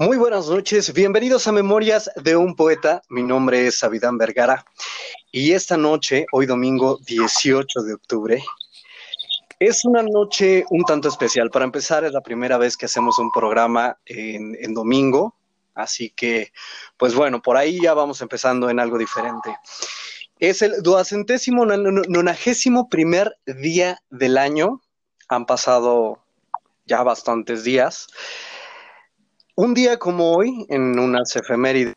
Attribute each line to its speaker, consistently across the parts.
Speaker 1: Muy buenas noches, bienvenidos a Memorias de un Poeta. Mi nombre es Abidán Vergara y esta noche, hoy domingo 18 de octubre, es una noche un tanto especial. Para empezar, es la primera vez que hacemos un programa en, en domingo, así que, pues bueno, por ahí ya vamos empezando en algo diferente. Es el duacentésimo nonagésimo primer día del año. Han pasado ya bastantes días. Un día como hoy, en unas efemérides,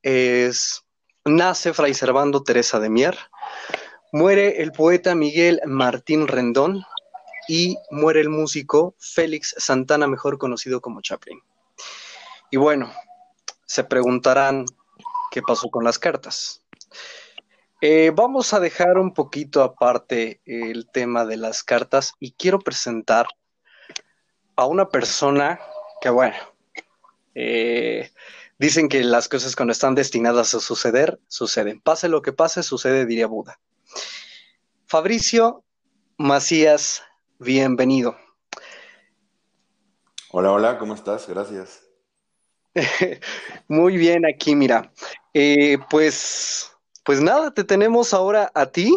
Speaker 1: es, nace Fray Servando Teresa de Mier, muere el poeta Miguel Martín Rendón y muere el músico Félix Santana, mejor conocido como Chaplin. Y bueno, se preguntarán qué pasó con las cartas. Eh, vamos a dejar un poquito aparte el tema de las cartas y quiero presentar a una persona bueno, eh, dicen que las cosas cuando están destinadas a suceder, suceden. Pase lo que pase, sucede, diría Buda. Fabricio Macías, bienvenido.
Speaker 2: Hola, hola, ¿cómo estás? Gracias.
Speaker 1: Muy bien, aquí, mira. Eh, pues, pues nada, te tenemos ahora a ti.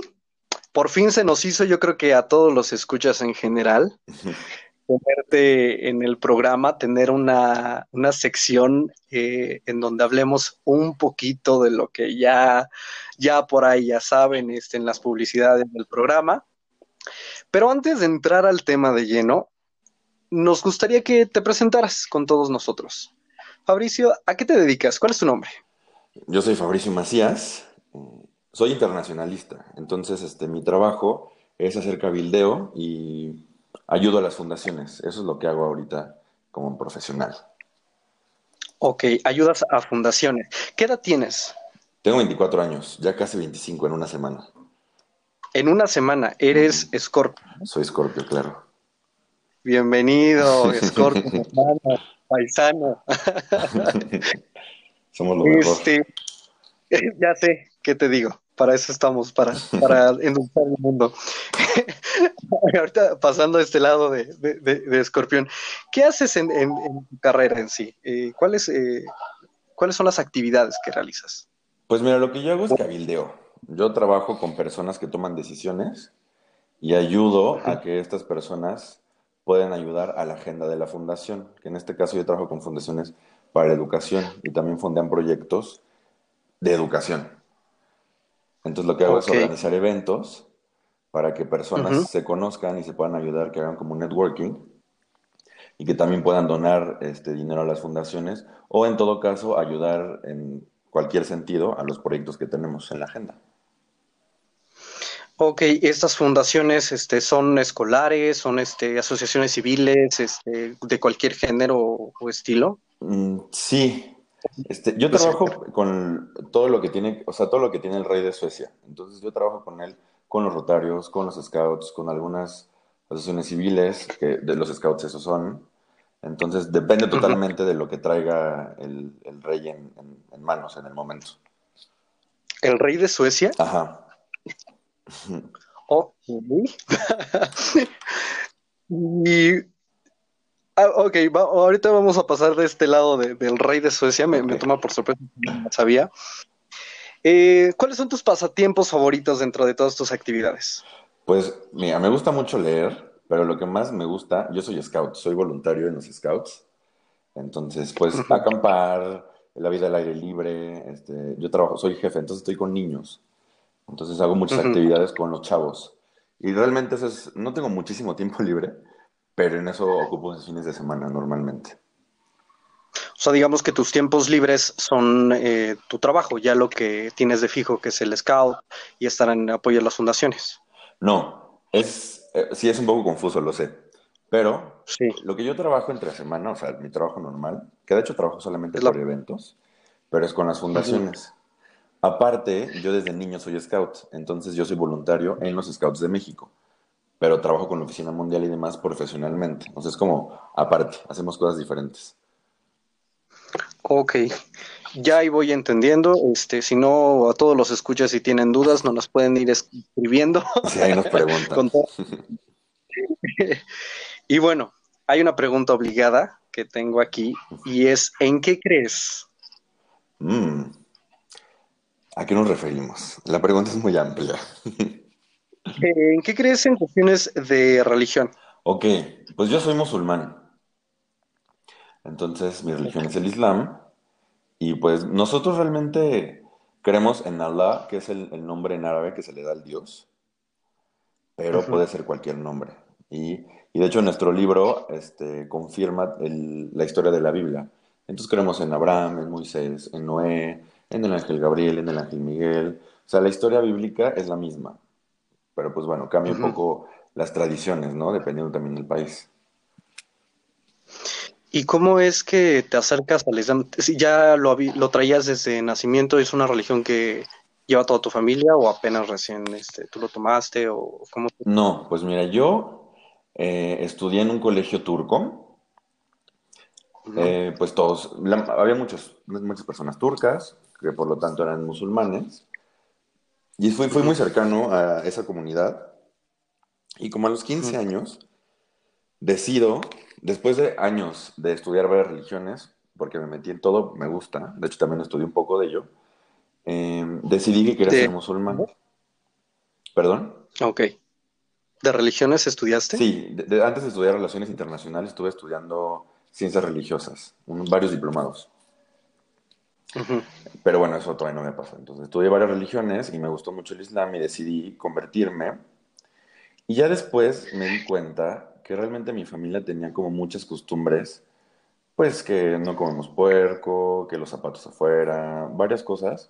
Speaker 1: Por fin se nos hizo, yo creo que a todos los escuchas en general. tenerte en el programa, tener una, sección eh, en donde hablemos un poquito de lo que ya, ya por ahí ya saben este, en las publicidades del programa. Pero antes de entrar al tema de lleno, nos gustaría que te presentaras con todos nosotros. Fabricio, ¿a qué te dedicas? ¿Cuál es tu nombre?
Speaker 2: Yo soy Fabricio Macías, soy internacionalista, entonces este, mi trabajo es hacer cabildeo y ayudo a las fundaciones. Eso es lo que hago ahorita como profesional.
Speaker 1: Ok, ayudas a fundaciones. ¿Qué edad tienes?
Speaker 2: Tengo 24 años, ya casi 25 en una semana.
Speaker 1: En una semana, eres Scorpio.
Speaker 2: Soy Scorpio, claro.
Speaker 1: Bienvenido, Scorpio, hermano, paisano.
Speaker 2: Somos lo mejor. Este,
Speaker 1: ya sé, ¿qué te digo? para eso estamos, para, para endulzar el mundo. Ahorita pasando a este lado de, de, Escorpión, ¿qué haces en, tu carrera en sí? Eh, ¿cuáles, eh, ¿Cuáles son las actividades que realizas?
Speaker 2: Pues mira, lo que yo hago es cabildeo. Yo trabajo con personas que toman decisiones y ayudo a que estas personas puedan ayudar a la agenda de la fundación, que en este caso yo trabajo con fundaciones para educación y también fondean proyectos de educación. Entonces lo que hago es organizar eventos para que personas se conozcan y se puedan ayudar, que hagan como un networking y que también puedan donar este dinero a las fundaciones o en todo caso ayudar en cualquier sentido a los proyectos que tenemos en la agenda.
Speaker 1: Ok, estas fundaciones este, son escolares, son este, asociaciones civiles, este, de cualquier género o estilo.
Speaker 2: Mm, sí, este, yo trabajo con todo lo que tiene, o sea, todo lo que tiene el rey de Suecia. Entonces yo trabajo con él, con los rotarios, con los scouts, con algunas asociaciones civiles, que de los scouts esos son. Entonces depende totalmente de lo que traiga el, rey en, manos en el momento.
Speaker 1: ¿El rey de Suecia?
Speaker 2: Ajá.
Speaker 1: Oh, y Ah, ok, ahorita vamos a pasar de este lado del rey de Suecia, me, toma por sorpresa, no sabía. Eh, ¿Cuáles son tus pasatiempos favoritos dentro de todas tus actividades?
Speaker 2: Pues mira, me gusta mucho leer, pero lo que más me gusta, yo soy scout, soy voluntario en los scouts, entonces pues acampar, la vida al aire libre, este, yo trabajo, soy jefe, entonces estoy con niños, entonces hago muchas actividades con los chavos. Y realmente eso es, no tengo muchísimo tiempo libre, pero en eso ocupo los fines de semana normalmente.
Speaker 1: O sea, digamos que tus tiempos libres son eh, tu trabajo, ya lo que tienes de fijo, que es el scout y estar en apoyo a las fundaciones.
Speaker 2: No, es, eh, sí es un poco confuso, lo sé. Pero sí. lo que yo trabajo entre semana, o sea, mi trabajo normal, que de hecho trabajo solamente por eventos, pero es con las fundaciones. Aparte, yo desde niño soy scout, entonces yo soy voluntario en los Scouts de México pero trabajo con la Oficina Mundial y demás profesionalmente. Entonces, como aparte, hacemos cosas diferentes.
Speaker 1: Ok, ya ahí voy entendiendo. Este, si no, a todos los escuchas si tienen dudas, no nos pueden ir escribiendo.
Speaker 2: Sí, ahí nos preguntan.
Speaker 1: y bueno, hay una pregunta obligada que tengo aquí y es ¿en qué crees?
Speaker 2: Mm. ¿A qué nos referimos? La pregunta es muy amplia.
Speaker 1: Eh, ¿En qué crees en cuestiones de religión?
Speaker 2: Ok, pues yo soy musulmán. Entonces mi religión es el Islam. Y pues nosotros realmente creemos en Allah, que es el, nombre en árabe que se le da al Dios. Pero puede ser cualquier nombre. Y, de hecho nuestro libro este, confirma la historia de la Biblia. Entonces creemos en Abraham, en Moisés, en Noé, en el ángel Gabriel, en el ángel Miguel. O sea, la historia bíblica es la misma. Pero pues bueno, cambia un poco las tradiciones, ¿no? Dependiendo también del país.
Speaker 1: ¿Y cómo es que te acercas al Islam? Si ya lo, lo traías desde nacimiento, ¿es una religión que lleva toda tu familia o apenas recién este, tú lo tomaste o cómo?
Speaker 2: No, pues mira, yo eh, estudié en un colegio turco. Eh, pues todos, había muchos, muchas personas turcas, que por lo tanto eran musulmanes, y fui, fui muy cercano a esa comunidad, y como a los 15 años, decido, después de años de estudiar varias religiones, porque me metí en todo, me gusta, de hecho también estudié un poco de ello, em, decidí que quería ser musulmán. ¿Perdón?
Speaker 1: Ok. ¿De religiones estudiaste?
Speaker 2: Sí, antes de estudiar relaciones internacionales estuve estudiando ciencias religiosas, varios diplomados. Pero bueno, eso todavía no me pasó. Entonces estudié varias religiones y me gustó mucho el Islam y decidí convertirme. Y ya después me di cuenta que realmente mi familia tenía como muchas costumbres, pues que no comemos puerco, que los zapatos afuera, varias cosas.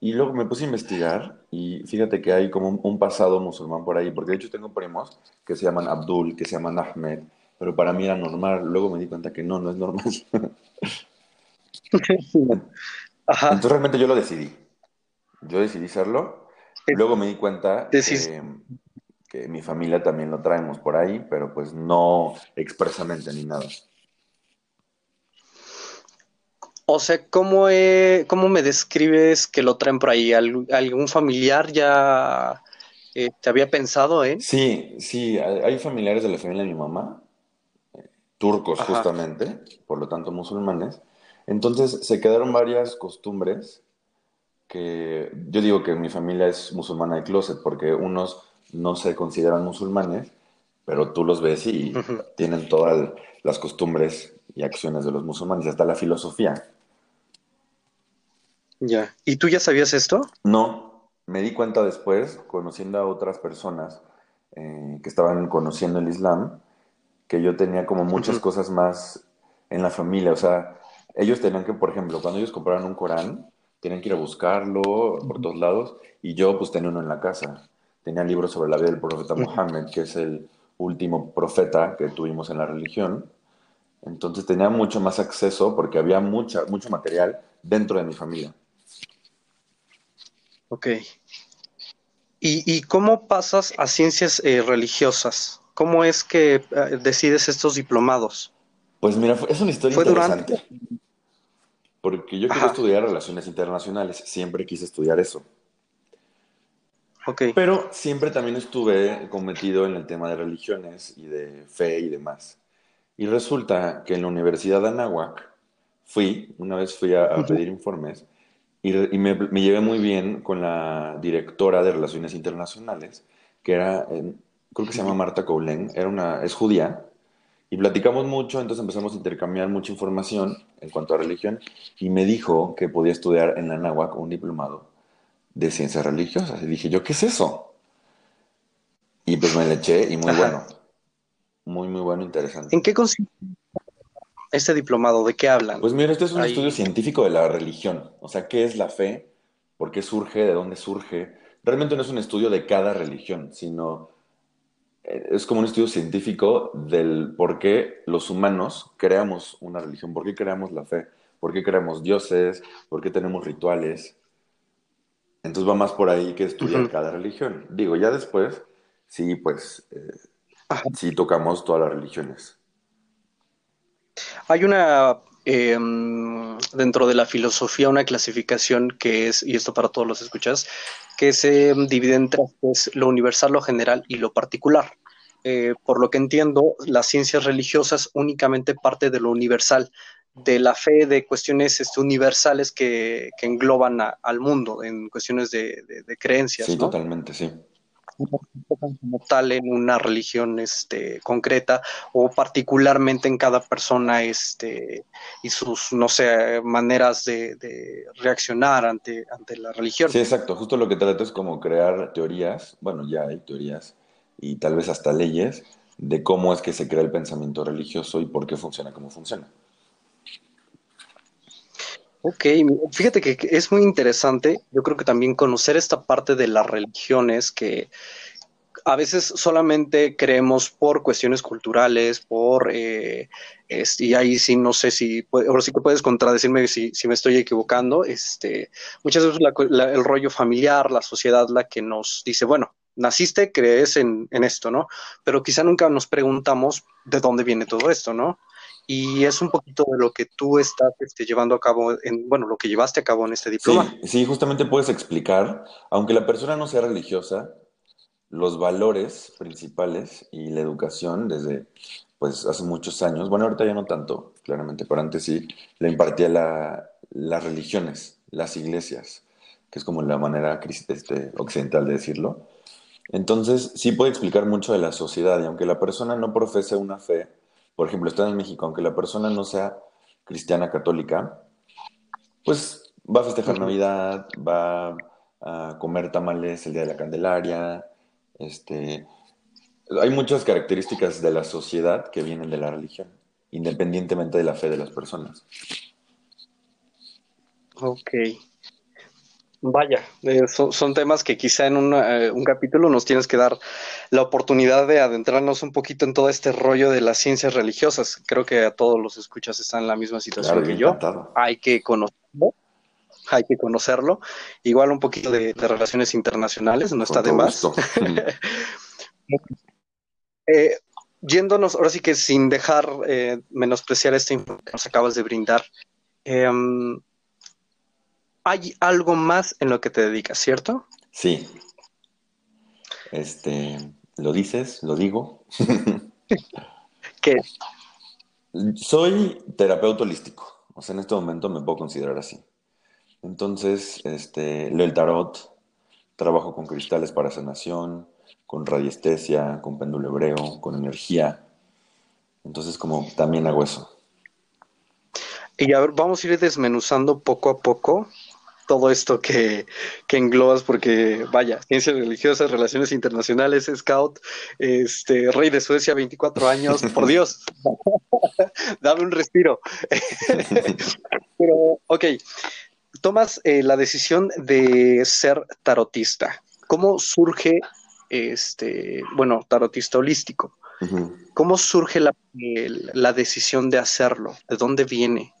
Speaker 2: Y luego me puse a investigar y fíjate que hay como un pasado musulmán por ahí, porque de hecho tengo primos que se llaman Abdul, que se llaman Ahmed, pero para mí era normal. Luego me di cuenta que no, no es normal. Entonces realmente yo lo decidí. Yo decidí serlo. Luego me di cuenta que, que, mi familia también lo traemos por ahí, pero pues no expresamente ni nada.
Speaker 1: O sea, ¿cómo, ¿cómo me describes que lo traen por ahí? ¿Algún familiar ya eh, te había pensado en?
Speaker 2: Sí, sí, hay familiares de la familia de mi mamá turcos justamente, por lo tanto musulmanes. Entonces se quedaron varias costumbres que yo digo que mi familia es musulmana de closet porque unos no se consideran musulmanes, pero tú los ves y tienen todas las costumbres y acciones de los musulmanes, hasta la filosofía.
Speaker 1: Ya. ¿Y tú ya sabías esto?
Speaker 2: No, me di cuenta después, conociendo a otras personas eh, que estaban conociendo el Islam, que yo tenía como muchas cosas más en la familia. O sea, ellos tenían que, por ejemplo, cuando ellos compraron un Corán, tenían que ir a buscarlo por todos lados, y yo pues tenía uno en la casa. Tenía libros sobre la vida del profeta Mohammed, que es el último profeta que tuvimos en la religión. Entonces tenía mucho más acceso porque había mucha, mucho material dentro de mi familia.
Speaker 1: Ok. ¿Y, cómo pasas a ciencias eh, religiosas? ¿Cómo es que eh, decides estos diplomados?
Speaker 2: Pues mira, es una historia interesante. Porque yo quiero estudiar relaciones internacionales, siempre quise estudiar eso.
Speaker 1: Okay.
Speaker 2: Pero siempre también estuve cometido en el tema de religiones y de fe y demás. Y resulta que en la Universidad de Anáhuac fui, una vez fui a, pedir informes y, me, me, llevé muy bien con la directora de Relaciones Internacionales, que era creo que se llama Marta Coulen, era una, es judía, y platicamos mucho, entonces empezamos a intercambiar mucha información en cuanto a religión, y me dijo que podía estudiar en la Anáhuac un diplomado de ciencias religiosas. Y dije yo, ¿qué es eso? Y pues me le eché, y muy bueno. Muy, muy bueno, interesante.
Speaker 1: ¿En qué consiste este diplomado? ¿De qué hablan?
Speaker 2: Pues mira, este es un estudio científico de la religión. O sea, ¿qué es la fe? ¿Por qué surge? ¿De dónde surge? Realmente no es un estudio de cada religión, sino es como un estudio científico del por qué los humanos creamos una religión, por qué creamos la fe, por qué creamos dioses, por qué tenemos rituales. Entonces va más por ahí que estudiar cada religión. Digo, ya después, sí, pues, eh, sí tocamos todas las religiones.
Speaker 1: Hay una, em, dentro de la filosofía, una clasificación que es, y esto para todos los escuchas, que se divide en tres, lo universal, lo general y lo particular. eh, por lo que entiendo, las ciencias religiosas únicamente parte de lo universal, de la fe, de cuestiones este, universales que, engloban al mundo, en cuestiones de, creencias.
Speaker 2: Sí, totalmente, sí
Speaker 1: como tal en una religión este, concreta o particularmente en cada persona este, y sus, no sé, maneras de, reaccionar ante, ante la religión.
Speaker 2: Sí, exacto. Justo lo que trato es como crear teorías, bueno, ya hay teorías y tal vez hasta leyes de cómo es que se crea el pensamiento religioso y por qué funciona como funciona.
Speaker 1: Ok, fíjate que es muy interesante, yo creo que también conocer esta parte de las religiones que a veces solamente creemos por cuestiones culturales, por, eh, y ahí sí no sé si, ahora sí que puedes contradecirme si, si me estoy equivocando, este, muchas veces el rollo familiar, la sociedad la que nos dice, bueno, naciste, crees en, en esto, ¿no? Pero quizá nunca nos preguntamos de dónde viene todo esto, ¿no? Y es un poquito de lo que tú estás este, llevando a cabo, en, bueno, lo que llevaste a cabo en este diploma.
Speaker 2: Sí, sí, justamente puedes explicar, aunque la persona no sea religiosa, los valores principales y la educación desde pues hace muchos años, bueno, ahorita ya no tanto, claramente, pero antes sí, le impartía la, las religiones, las iglesias, que es como la manera este, occidental de decirlo. Entonces, sí puede explicar mucho de la sociedad, y aunque la persona no profese una fe, por ejemplo, está en México, aunque la persona no sea cristiana católica, pues va a festejar Navidad, va a comer tamales el día de la Candelaria, este, hay muchas características de la sociedad que vienen de la religión, independientemente de la fe de las personas.
Speaker 1: Ok. Vaya, eh, son, temas que quizá en eh, un capítulo nos tienes que dar la oportunidad de adentrarnos un poquito en todo este rollo de las ciencias religiosas. Creo que a todos los escuchas están en la misma situación que yo. Hay que conocerlo, hay que conocerlo. Igual un poquito de, relaciones internacionales, no está de más. Eh, yéndonos, ahora sí que sin dejar menospreciar esta información que nos acabas de brindar. Em, hay algo más en lo que te dedicas, ¿cierto?
Speaker 2: Sí. Este, lo dices, lo digo.
Speaker 1: ¿Qué?
Speaker 2: Soy terapeuta holístico. O sea, en este momento me puedo considerar así. Entonces, este, leo el tarot, trabajo con cristales para sanación, con radiestesia, con péndulo hebreo, con energía. Entonces, como también hago eso.
Speaker 1: Y a ver, vamos a ir desmenuzando poco a poco todo esto que, que, englobas, porque vaya, ciencias religiosas, relaciones internacionales, scout, este, rey de Suecia, 24 años, por Dios, dame un respiro. Pero, ok, tomas eh, la decisión de ser tarotista. ¿Cómo surge, este, bueno, tarotista holístico? ¿Cómo surge la, la decisión de hacerlo? ¿De dónde viene?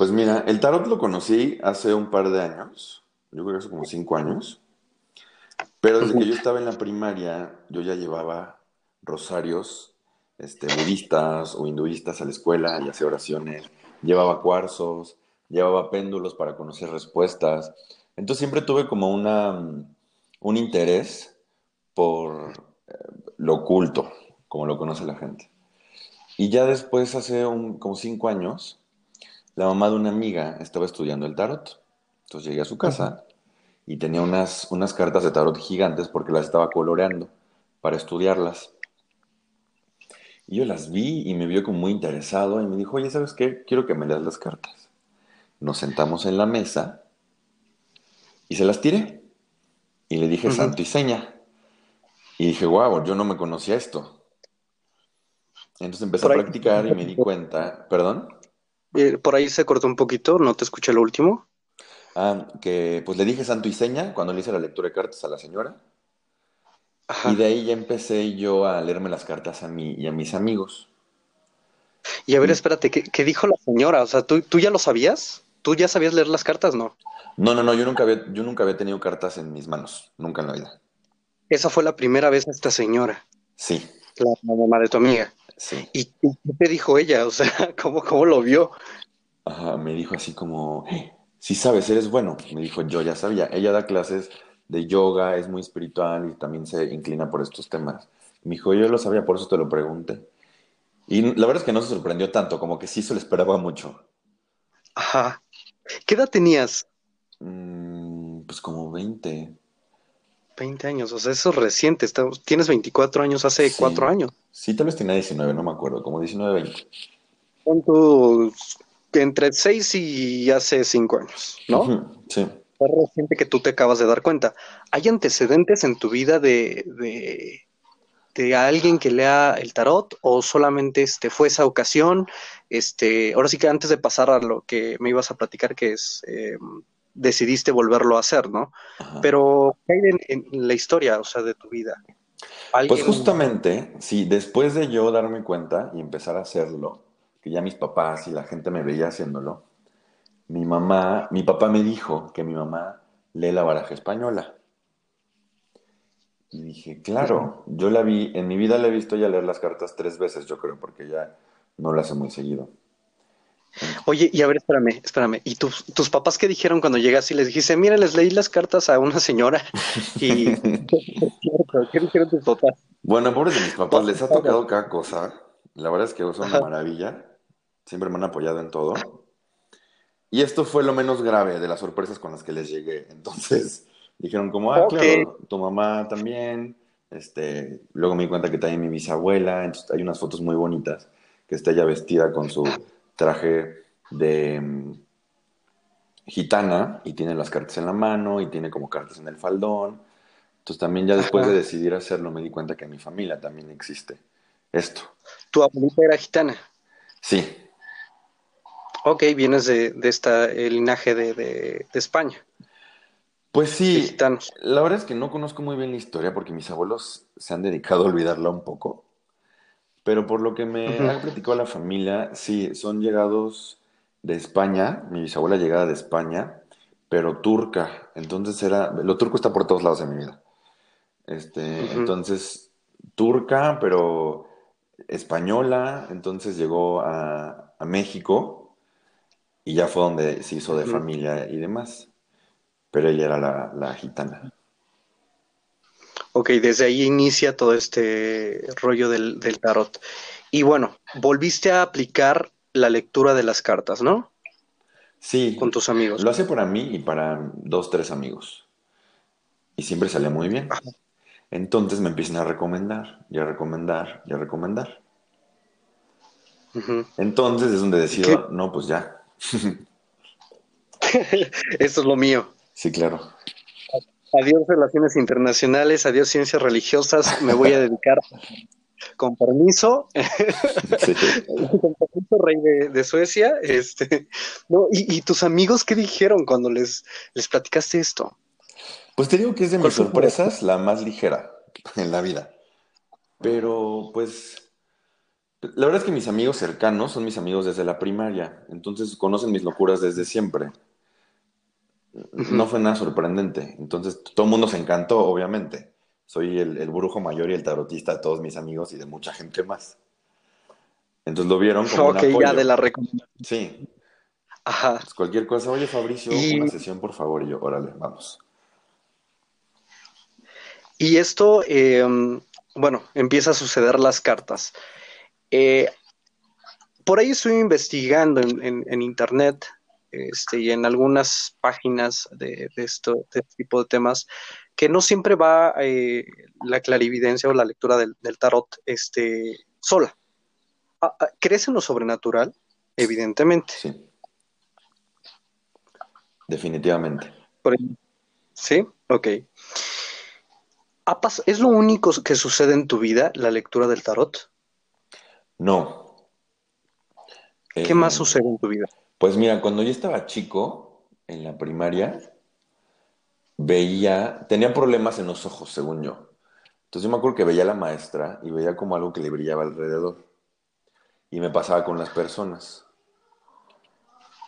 Speaker 2: Pues mira, el tarot lo conocí hace un par de años, yo creo que hace como cinco años, pero desde que yo estaba en la primaria, yo ya llevaba rosarios este, budistas o hinduistas a la escuela y hacía oraciones, llevaba cuarzos, llevaba péndulos para conocer respuestas. Entonces siempre tuve como una, un interés por eh, lo oculto, como lo conoce la gente. Y ya después, hace un, como cinco años, la mamá de una amiga estaba estudiando el tarot. Entonces llegué a su casa y tenía unas, unas cartas de tarot gigantes porque las estaba coloreando para estudiarlas. Y yo las vi y me vio como muy interesado y me dijo, oye, ¿sabes qué? Quiero que me leas las cartas. Nos sentamos en la mesa y se las tiré. Y le dije santo y seña. Y dije, wow, yo no me conocía esto. Entonces empecé a practicar y me di cuenta, perdón.
Speaker 1: Eh, por ahí se cortó un poquito, no te escuché lo último.
Speaker 2: Ah, que pues le dije santo y seña cuando le hice la lectura de cartas a la señora. Y de ahí ya empecé yo a leerme las cartas a mí y a mis amigos.
Speaker 1: Y a ver, espérate, ¿qué, dijo la señora? O sea, ¿tú, ¿tú ya lo sabías? ¿Tú ya sabías leer las cartas, no?
Speaker 2: No, no, no, yo nunca había, yo nunca había tenido cartas en mis manos, nunca en la vida.
Speaker 1: Esa fue la primera vez a esta señora.
Speaker 2: Sí.
Speaker 1: La mamá de tu amiga. ¿Y qué te dijo ella? O sea, ¿cómo, cómo lo vio?
Speaker 2: Ajá, me dijo así como, si sabes, eres bueno. Me dijo, yo ya sabía. Ella da clases de yoga, es muy espiritual y también se inclina por estos temas. Me dijo, yo lo sabía, por eso te lo pregunté. Y la verdad es que no se sorprendió tanto, como que sí se lo esperaba mucho.
Speaker 1: Ajá. ¿Qué edad tenías?
Speaker 2: Mm, pues como 20.
Speaker 1: 20 años, o sea, eso es reciente. estamos- tienes 24 años hace
Speaker 2: Sí.
Speaker 1: 4 años.
Speaker 2: Sí, tal vez tenía 19, no me acuerdo, como 19, 20.
Speaker 1: Pon tú entre 6 y hace 5 años, ¿no?
Speaker 2: Sí.
Speaker 1: Es reciente que tú te acabas de dar cuenta. ¿Hay antecedentes en tu vida de, de, de alguien que lea el tarot o solamente este, fue esa ocasión? Este, ahora sí que antes de pasar a lo que me ibas a platicar, que es eh, decidiste volverlo a hacer, ¿no?
Speaker 2: Ajá.
Speaker 1: Pero ¿qué hay en, en la historia, o sea, de tu vida?
Speaker 2: Pues
Speaker 1: ¿Alguien-
Speaker 2: justamente, sí, después de yo darme cuenta y empezar a hacerlo, que ya mis papás y la gente me veía haciéndolo, mi mamá, mi papá me dijo que mi mamá lee la baraja española. Y dije, claro, yo la vi, en mi vida la he visto ya leer las cartas tres veces, yo creo, porque ya no la hace muy seguido.
Speaker 1: Oye, y a ver, espérame, espérame. ¿Y tus, tus papás qué dijeron cuando llegas y les dijiste, mira, les leí las cartas a una señora? Y ¿qué dijeron tus papás?
Speaker 2: Bueno, pobres de mis papás, les ha tocado cada cosa. La verdad es que son una maravilla. Siempre me han apoyado en todo. Y esto fue lo menos grave de las sorpresas con las que les llegué. Entonces, dijeron como, ah, claro, tu mamá también. Este, luego me di cuenta que también mi bisabuela. Entonces, hay unas fotos muy bonitas que está ella vestida con su traje de mm, gitana y tiene las cartas en la mano y tiene como cartas en el faldón. Entonces también ya después
Speaker 1: Ajá.
Speaker 2: de decidir hacerlo me di cuenta que en mi familia también existe esto.
Speaker 1: Tu abuelita era gitana.
Speaker 2: Sí,
Speaker 1: Ok, vienes de, de esta el linaje de, de- de España,
Speaker 2: pues sí, la verdad es que no conozco muy bien la historia porque mis abuelos se han dedicado a olvidarla un poco, pero por lo que me
Speaker 1: Ujú.
Speaker 2: ha platicado la familia, sí, son llegados de España, mi bisabuela llegada de España, pero turca, entonces era, lo turco está por todos lados en mi vida. Este, entonces, turca, pero española, entonces llegó a, a México y ya fue donde se hizo de familia y demás. Pero ella era la, la gitana.
Speaker 1: Ok, desde ahí inicia todo este rollo del, del tarot. Y bueno, volviste a aplicar la lectura de las cartas, ¿no?
Speaker 2: Sí,
Speaker 1: Con tus amigos.
Speaker 2: lo hace para mí y para dos, tres amigos. Y siempre sale muy bien. Entonces me empiezan a recomendar, y a recomendar, y a recomendar. Entonces es donde decido, no, pues ya.
Speaker 1: Esto es lo mío.
Speaker 2: Sí, claro.
Speaker 1: Adiós relaciones internacionales, adiós ciencias religiosas, me voy a dedicar con permiso,
Speaker 2: Sí.
Speaker 1: con permiso, rey de, de Suecia. Este, no, y, y tus amigos qué dijeron cuando les, les platicaste esto?
Speaker 2: Pues te digo que es de
Speaker 1: ¿Cuál
Speaker 2: mis
Speaker 1: fue
Speaker 2: sorpresas la más ligera en la vida. Pero pues la verdad es que mis amigos cercanos son mis amigos desde la primaria, entonces conocen mis locuras desde siempre. No fue nada sorprendente, entonces todo el mundo se encantó, obviamente. Soy el, el brujo mayor y el tarotista de todos mis amigos y de mucha gente más. Entonces lo vieron como un
Speaker 1: Ok, ya de la recomendación.
Speaker 2: Sí,
Speaker 1: Ajá.
Speaker 2: pues cualquier cosa. Oye, Fabricio,
Speaker 1: Y-
Speaker 2: una sesión, por favor. Y yo, órale, vamos.
Speaker 1: Y esto, eh, bueno, empieza a suceder las cartas. Eh, por ahí estoy investigando en, en- en internet este, y en algunas páginas de, de esto, de este tipo de temas, que no siempre va eh, la clarividencia o la lectura del, del tarot este, sola. Ah, ah, ¿Crees en lo sobrenatural? Evidentemente.
Speaker 2: Sí. Definitivamente.
Speaker 1: ¿Sí? Ok. ¿Ha pas- ¿Es lo único que sucede en tu vida, la lectura del tarot?
Speaker 2: No.
Speaker 1: ¿Qué
Speaker 2: Eh,
Speaker 1: más sucede en tu vida?
Speaker 2: Pues mira, cuando yo estaba chico, en la primaria, veía, tenía problemas en los ojos, según yo. Entonces yo me acuerdo que veía a la maestra y veía como algo que le brillaba alrededor. Y me pasaba con las personas.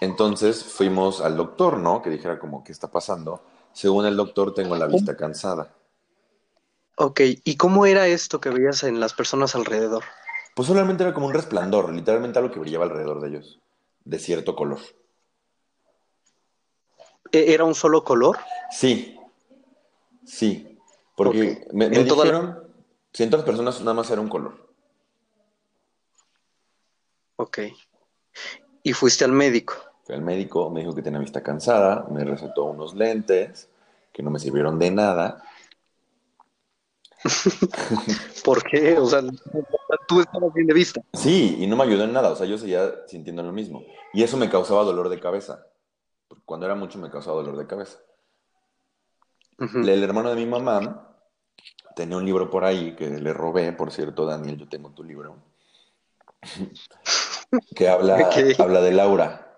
Speaker 2: Entonces fuimos al doctor, ¿no? Que dijera como, ¿qué está pasando? Según el doctor, tengo la vista cansada.
Speaker 1: Ok, ¿y cómo era esto que veías en las personas alrededor?
Speaker 2: Pues solamente era como un resplandor, literalmente algo que brillaba alrededor de ellos, de cierto color.
Speaker 1: ¿E- ¿Era un solo color?
Speaker 2: Sí, Sí, porque me, me dijeron, en las personas nada más era un color.
Speaker 1: Ok. ¿Y fuiste al médico?
Speaker 2: Fui al médico, me dijo que tenía vista cansada, me recetó unos lentes que no me sirvieron de nada.
Speaker 1: ¿Por qué? O sea, tú estabas bien de vista.
Speaker 2: Sí, y no me ayudó en nada, o sea, yo seguía sintiendo lo mismo. Y eso me causaba dolor de cabeza. Cuando era mucho me causaba dolor de cabeza. El hermano de mi mamá tenía un libro por ahí que le robé, por cierto, Daniel, yo tengo tu libro, que habla, habla de Laura.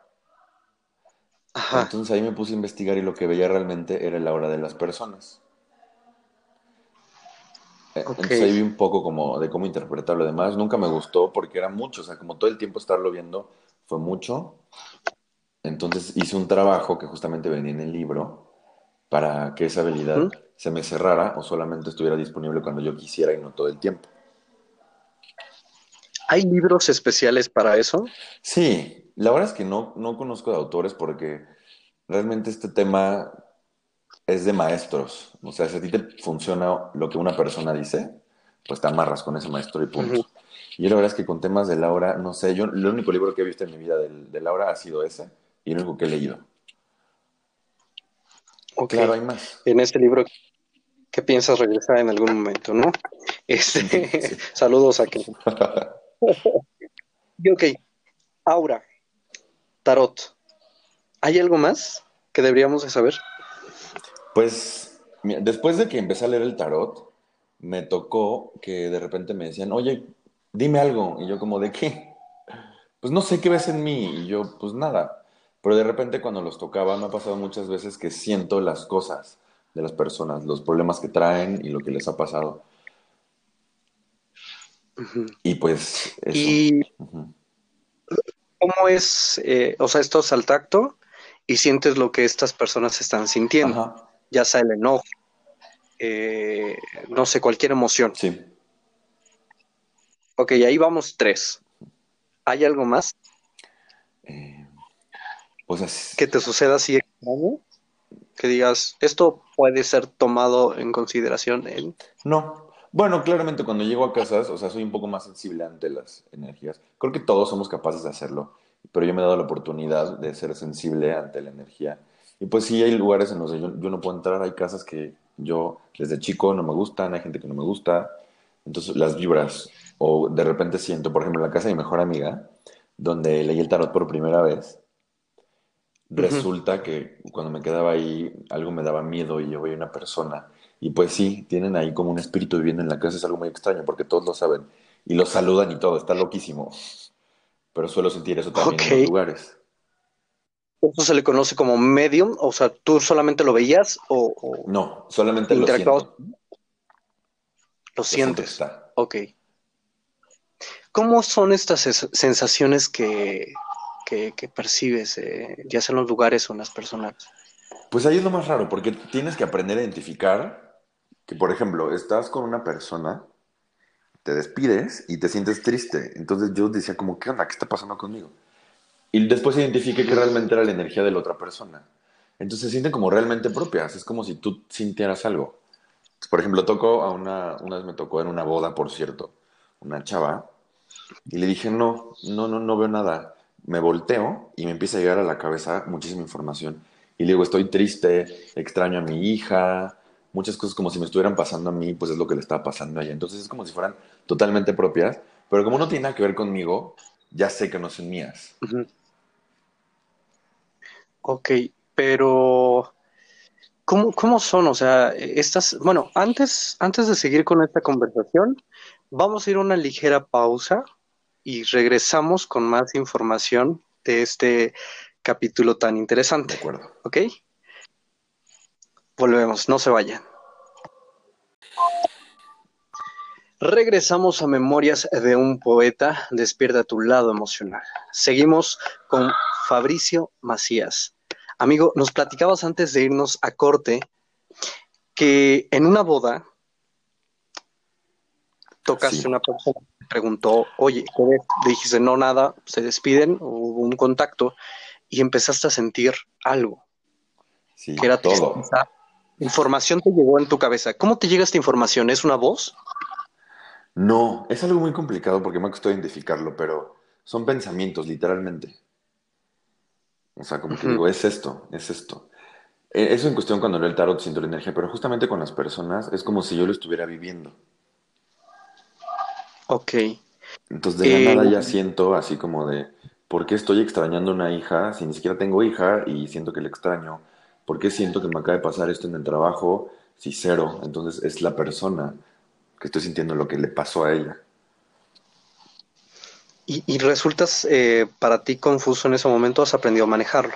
Speaker 2: Entonces ahí me puse a investigar y lo que veía realmente era el aura de las personas. Eh, entonces ahí vi un poco como de cómo interpretarlo. Además, nunca me gustó porque era mucho, o sea, como todo el tiempo estarlo viendo fue mucho. Entonces hice un trabajo que justamente venía en el libro para que esa habilidad se me cerrara o solamente estuviera disponible cuando yo quisiera y no todo el tiempo.
Speaker 1: ¿Hay libros especiales para eso?
Speaker 2: Sí, la verdad es que no, no conozco de autores porque realmente este tema es de maestros. O sea, si a ti te funciona lo que una persona dice, pues te amarras con ese maestro y punto. Y la verdad es que con temas de Laura, no sé, yo el único libro que he visto en mi vida de, de Laura ha sido ese y el único que he leído.
Speaker 1: Claro, hay más. En este libro, ¿qué piensas regresar en algún momento, no? Este, Saludos a que. ok, Aura, Tarot. ¿Hay algo más que deberíamos de saber?
Speaker 2: Pues después de que empecé a leer el tarot, me tocó que de repente me decían, oye, dime algo. Y yo como, ¿de qué? Pues no sé qué ves en mí. Y yo, pues nada. Pero de repente cuando los tocaba me ha pasado muchas veces que siento las cosas de las personas, los problemas que traen y lo que les ha pasado. Y pues
Speaker 1: eso. ¿Y cómo es, eh, o sea, esto es al tacto y sientes lo que estas personas están sintiendo? Ya sea el enojo, eh, no sé, cualquier emoción.
Speaker 2: Sí.
Speaker 1: Ok, ahí vamos tres. ¿Hay algo más?
Speaker 2: Eh, pues
Speaker 1: que te suceda así extraño, que digas, esto puede ser tomado en consideración en...
Speaker 2: No. Bueno, claramente cuando llego a casas, o sea, soy un poco más sensible ante las energías. Creo que todos somos capaces de hacerlo, pero yo me he dado la oportunidad de ser sensible ante la energía. Y pues sí, hay lugares en los que yo, no puedo entrar, hay casas que yo desde chico no me gustan, hay gente que no me gusta. Entonces las vibras, o de repente siento, por ejemplo, en la casa de mi mejor amiga, donde leí el tarot por primera vez, Resulta que cuando me quedaba ahí, algo me daba miedo y yo veía una persona. Y pues sí, tienen ahí como un espíritu viviendo en la casa, es algo muy extraño porque todos lo saben. Y lo saludan y todo, está loquísimo. Pero suelo sentir eso también en los lugares.
Speaker 1: ¿Eso se le conoce como medium? O sea, ¿tú solamente lo veías o...?
Speaker 2: no, solamente lo siento.
Speaker 1: Lo, sientes. Ok. ¿Cómo son estas sensaciones que, que, percibes, eh, ya sea en los lugares o en las personas?
Speaker 2: Pues ahí es lo más raro, porque tienes que aprender a identificar que, por ejemplo, estás con una persona, te despides y te sientes triste. Entonces yo decía como, ¿qué onda? ¿Qué está pasando conmigo? Y después identifique que realmente era la energía de la otra persona. Entonces se sienten como realmente propias. Es como si tú sintieras algo. Por ejemplo, toco a una, una vez me tocó en una boda, por cierto, una chava, y le dije, no, no, no, no veo nada me volteo y me empieza a llegar a la cabeza muchísima información. Y le digo, estoy triste, extraño a mi hija, muchas cosas como si me estuvieran pasando a mí, pues es lo que le estaba pasando a ella. Entonces es como si fueran totalmente propias, pero como no tiene nada que ver conmigo, ya sé que no son mías.
Speaker 1: Ok, pero ¿cómo, ¿cómo, son? O sea, estas, bueno, antes, antes de seguir con esta conversación, vamos a ir a una ligera pausa y regresamos con más información de este capítulo tan interesante.
Speaker 2: De acuerdo.
Speaker 1: ¿Ok? Volvemos, no se vayan. Regresamos a Memorias de un poeta, despierta tu lado emocional. Seguimos con Fabricio Macías. Amigo, nos platicabas antes de irnos a corte que en una boda tocaste una persona preguntó, oye, dijiste, no, nada, se despiden, hubo un contacto y empezaste a sentir algo.
Speaker 2: Sí, que era todo.
Speaker 1: información te llegó en tu cabeza? ¿Cómo te llega esta información? ¿Es una voz?
Speaker 2: No, es algo muy complicado porque me ha costado identificarlo, pero son pensamientos, literalmente. O sea, como que digo, es esto, es esto. E, eso en cuestión cuando leo el tarot siento la energía, pero justamente con las personas es como si yo lo estuviera viviendo.
Speaker 1: Ok.
Speaker 2: Entonces de la nada ya eh, siento así como de, ¿por qué estoy extrañando a una hija si ni siquiera tengo hija y siento que la extraño? ¿Por qué siento que me acaba de pasar esto en el trabajo si cero? Entonces es la persona que estoy sintiendo lo que le pasó a ella.
Speaker 1: ¿Y, resultas eh, para ti confuso en ese momento? ¿Has aprendido a manejarlo?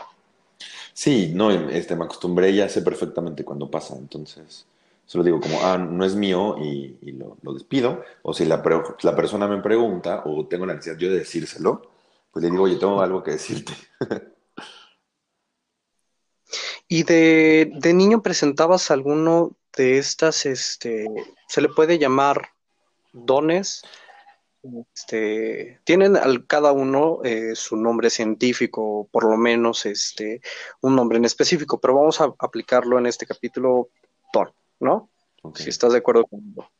Speaker 2: Sí, no, este, me acostumbré, ya sé perfectamente cuando pasa, entonces solo digo como, ah, no es mío y, lo, despido, o si la, la, persona me pregunta o tengo la necesidad yo de decírselo, pues le digo, oye, tengo algo que decirte.
Speaker 1: ¿Y de, de niño presentabas alguno de estas, este, se le puede llamar dones? Este, tienen al, cada uno eh, su nombre científico, por lo menos este, un nombre en específico, pero vamos a aplicarlo en este capítulo, ¿no? Si estás de acuerdo conmigo.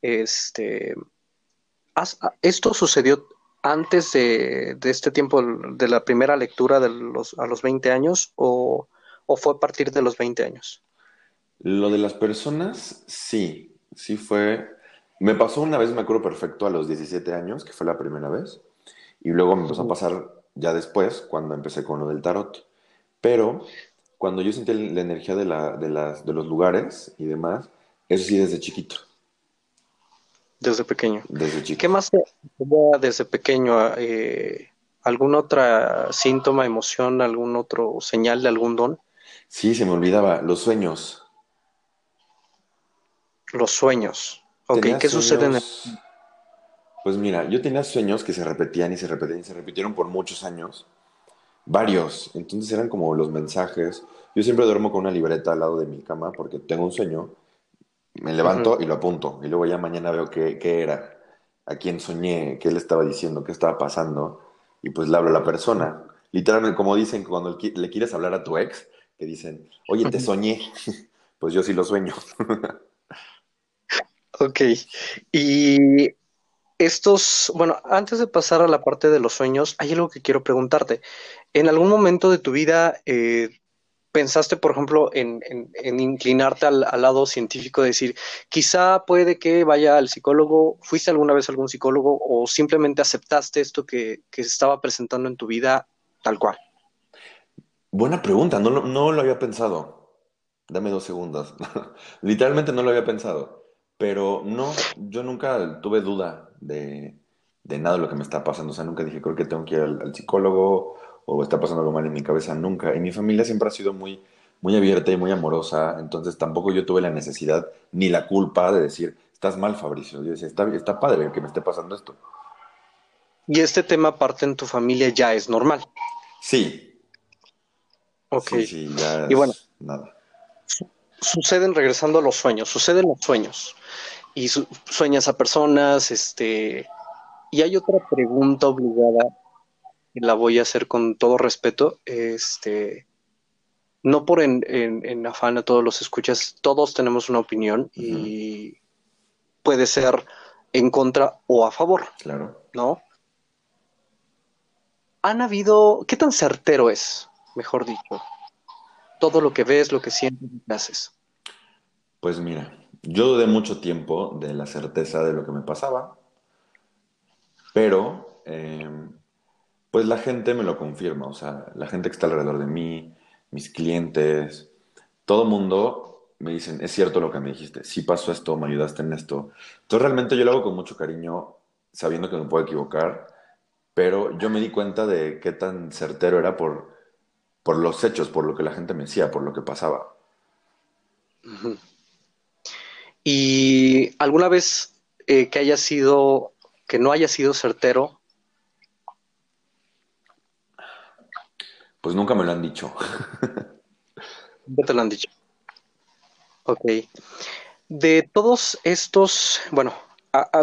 Speaker 1: Este, ¿Esto sucedió antes de, este tiempo, de la primera lectura de los, a los 20 años o, o fue a partir de los 20 años?
Speaker 2: Lo de las personas, sí, sí fue me pasó una vez, me acuerdo perfecto, a los 17 años, que fue la primera vez, y luego me empezó a pasar ya después, cuando empecé con lo del tarot. Pero cuando yo sentí la energía de, la, de, las, de los lugares y demás, eso sí desde chiquito.
Speaker 1: Desde pequeño.
Speaker 2: Desde chiquito.
Speaker 1: ¿Qué más desde pequeño? Eh, ¿Algún otro síntoma, emoción, algún otro señal de algún don?
Speaker 2: Sí, se me olvidaba. Los sueños.
Speaker 1: Los sueños. Ok, ¿qué sucede en el...
Speaker 2: Pues mira, yo tenía sueños que se repetían y se repetían y se repitieron por muchos años. Varios. Entonces eran como los mensajes. Yo siempre duermo con una libreta al lado de mi cama porque tengo un sueño. Me levanto y lo apunto. Y luego ya mañana veo qué, qué, era, a quién soñé, qué le estaba diciendo, qué estaba pasando. Y pues le hablo a la persona. Literalmente, como dicen cuando le quieres hablar a tu ex, que dicen, oye, te soñé. pues yo sí lo sueño.
Speaker 1: Ok. Y estos, bueno, antes de pasar a la parte de los sueños, hay algo que quiero preguntarte. ¿En algún momento de tu vida eh, pensaste, por ejemplo, en, inclinarte al, lado científico, decir, quizá puede que vaya al psicólogo, fuiste alguna vez a algún psicólogo o simplemente aceptaste esto que, se estaba presentando en tu vida tal cual?
Speaker 2: Buena pregunta, no, no lo había pensado. Dame dos segundos. Literalmente no lo había pensado. Pero no, yo nunca tuve duda de, nada de lo que me está pasando. O sea, nunca dije, creo que tengo que ir al, psicólogo o está pasando algo mal en mi cabeza. Nunca. Y mi familia siempre ha sido muy, muy abierta y muy amorosa. Entonces tampoco yo tuve la necesidad ni la culpa de decir, estás mal, Fabricio. Yo decía, está, está padre que me esté pasando esto.
Speaker 1: ¿Y este tema aparte en tu familia ya es normal?
Speaker 2: Sí.
Speaker 1: Ok.
Speaker 2: Sí, sí, ya
Speaker 1: y bueno,
Speaker 2: nada.
Speaker 1: Suceden regresando a los sueños, suceden los sueños. Y sueñas a personas, este, y hay otra pregunta obligada y la voy a hacer con todo respeto, este, no por en, en, afán a todos los escuchas, todos tenemos una opinión y puede ser en contra o a favor,
Speaker 2: claro,
Speaker 1: ¿no? Han habido, ¿qué tan certero es, mejor dicho, todo lo que ves, lo que sientes y haces?
Speaker 2: Pues mira, yo dudé mucho tiempo de la certeza de lo que me pasaba, pero em, pues la gente me lo confirma, o sea, la gente que está alrededor de mí, mis clientes, todo mundo me dicen, es cierto lo que me dijiste, sí pasó esto, me ayudaste en esto. Entonces realmente yo lo hago con mucho cariño, sabiendo que me puedo equivocar, pero yo me di cuenta de qué tan certero era por, por los hechos, por lo que la gente me decía, por lo que pasaba.
Speaker 1: Y alguna vez eh, que haya sido, que no haya sido certero.
Speaker 2: Pues nunca me lo han dicho.
Speaker 1: ¿Qué te lo han dicho? Ok. De todos estos, bueno,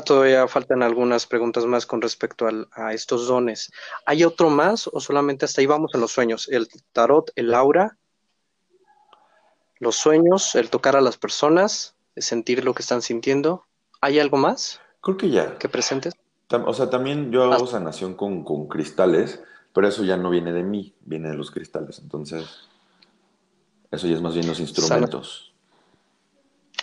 Speaker 1: todavía faltan algunas preguntas más con respecto a estos dones. ¿Hay otro más o solamente hasta ahí vamos en los sueños? ¿El tarot, el aura? los sueños, el tocar a las personas, el sentir lo que están sintiendo. ¿Hay algo más
Speaker 2: Creo que ya.
Speaker 1: que presentes?
Speaker 2: O sea, también yo
Speaker 1: Ah.
Speaker 2: hago sanación con, con cristales, pero eso ya no viene de mí, viene de los cristales. Entonces, eso ya es más bien los instrumentos.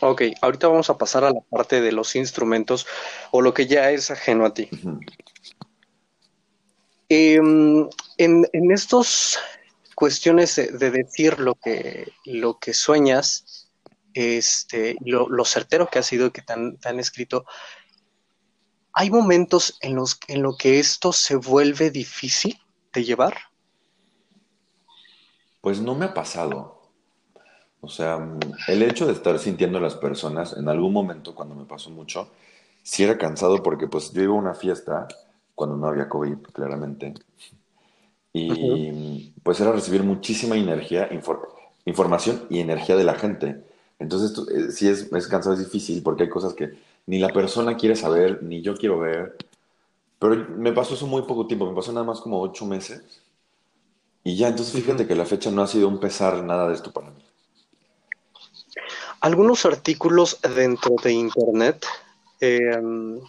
Speaker 1: Ok, ahorita vamos a pasar a la parte de los instrumentos o lo que ya es ajeno a ti. Em, en, en estos cuestiones de, de decir lo que, lo que sueñas, este, lo, lo certero que ha sido que te han, te han escrito, ¿hay momentos en los en lo que esto se vuelve difícil de llevar?
Speaker 2: Pues no me ha pasado. O sea, el hecho de estar sintiendo a las personas, en algún momento cuando me pasó mucho, sí era cansado porque pues yo iba a una fiesta cuando no había COVID, claramente. Y pues era recibir muchísima energía, infor- información y energía de la gente. Entonces, eh, sí es, es cansado, es difícil porque hay cosas que ni la persona quiere saber, ni yo quiero ver. Pero me pasó eso muy poco tiempo, me pasó nada más como ocho meses. Y ya, entonces fíjate que la fecha no ha sido un pesar nada de esto para mí.
Speaker 1: Algunos artículos dentro de Internet em,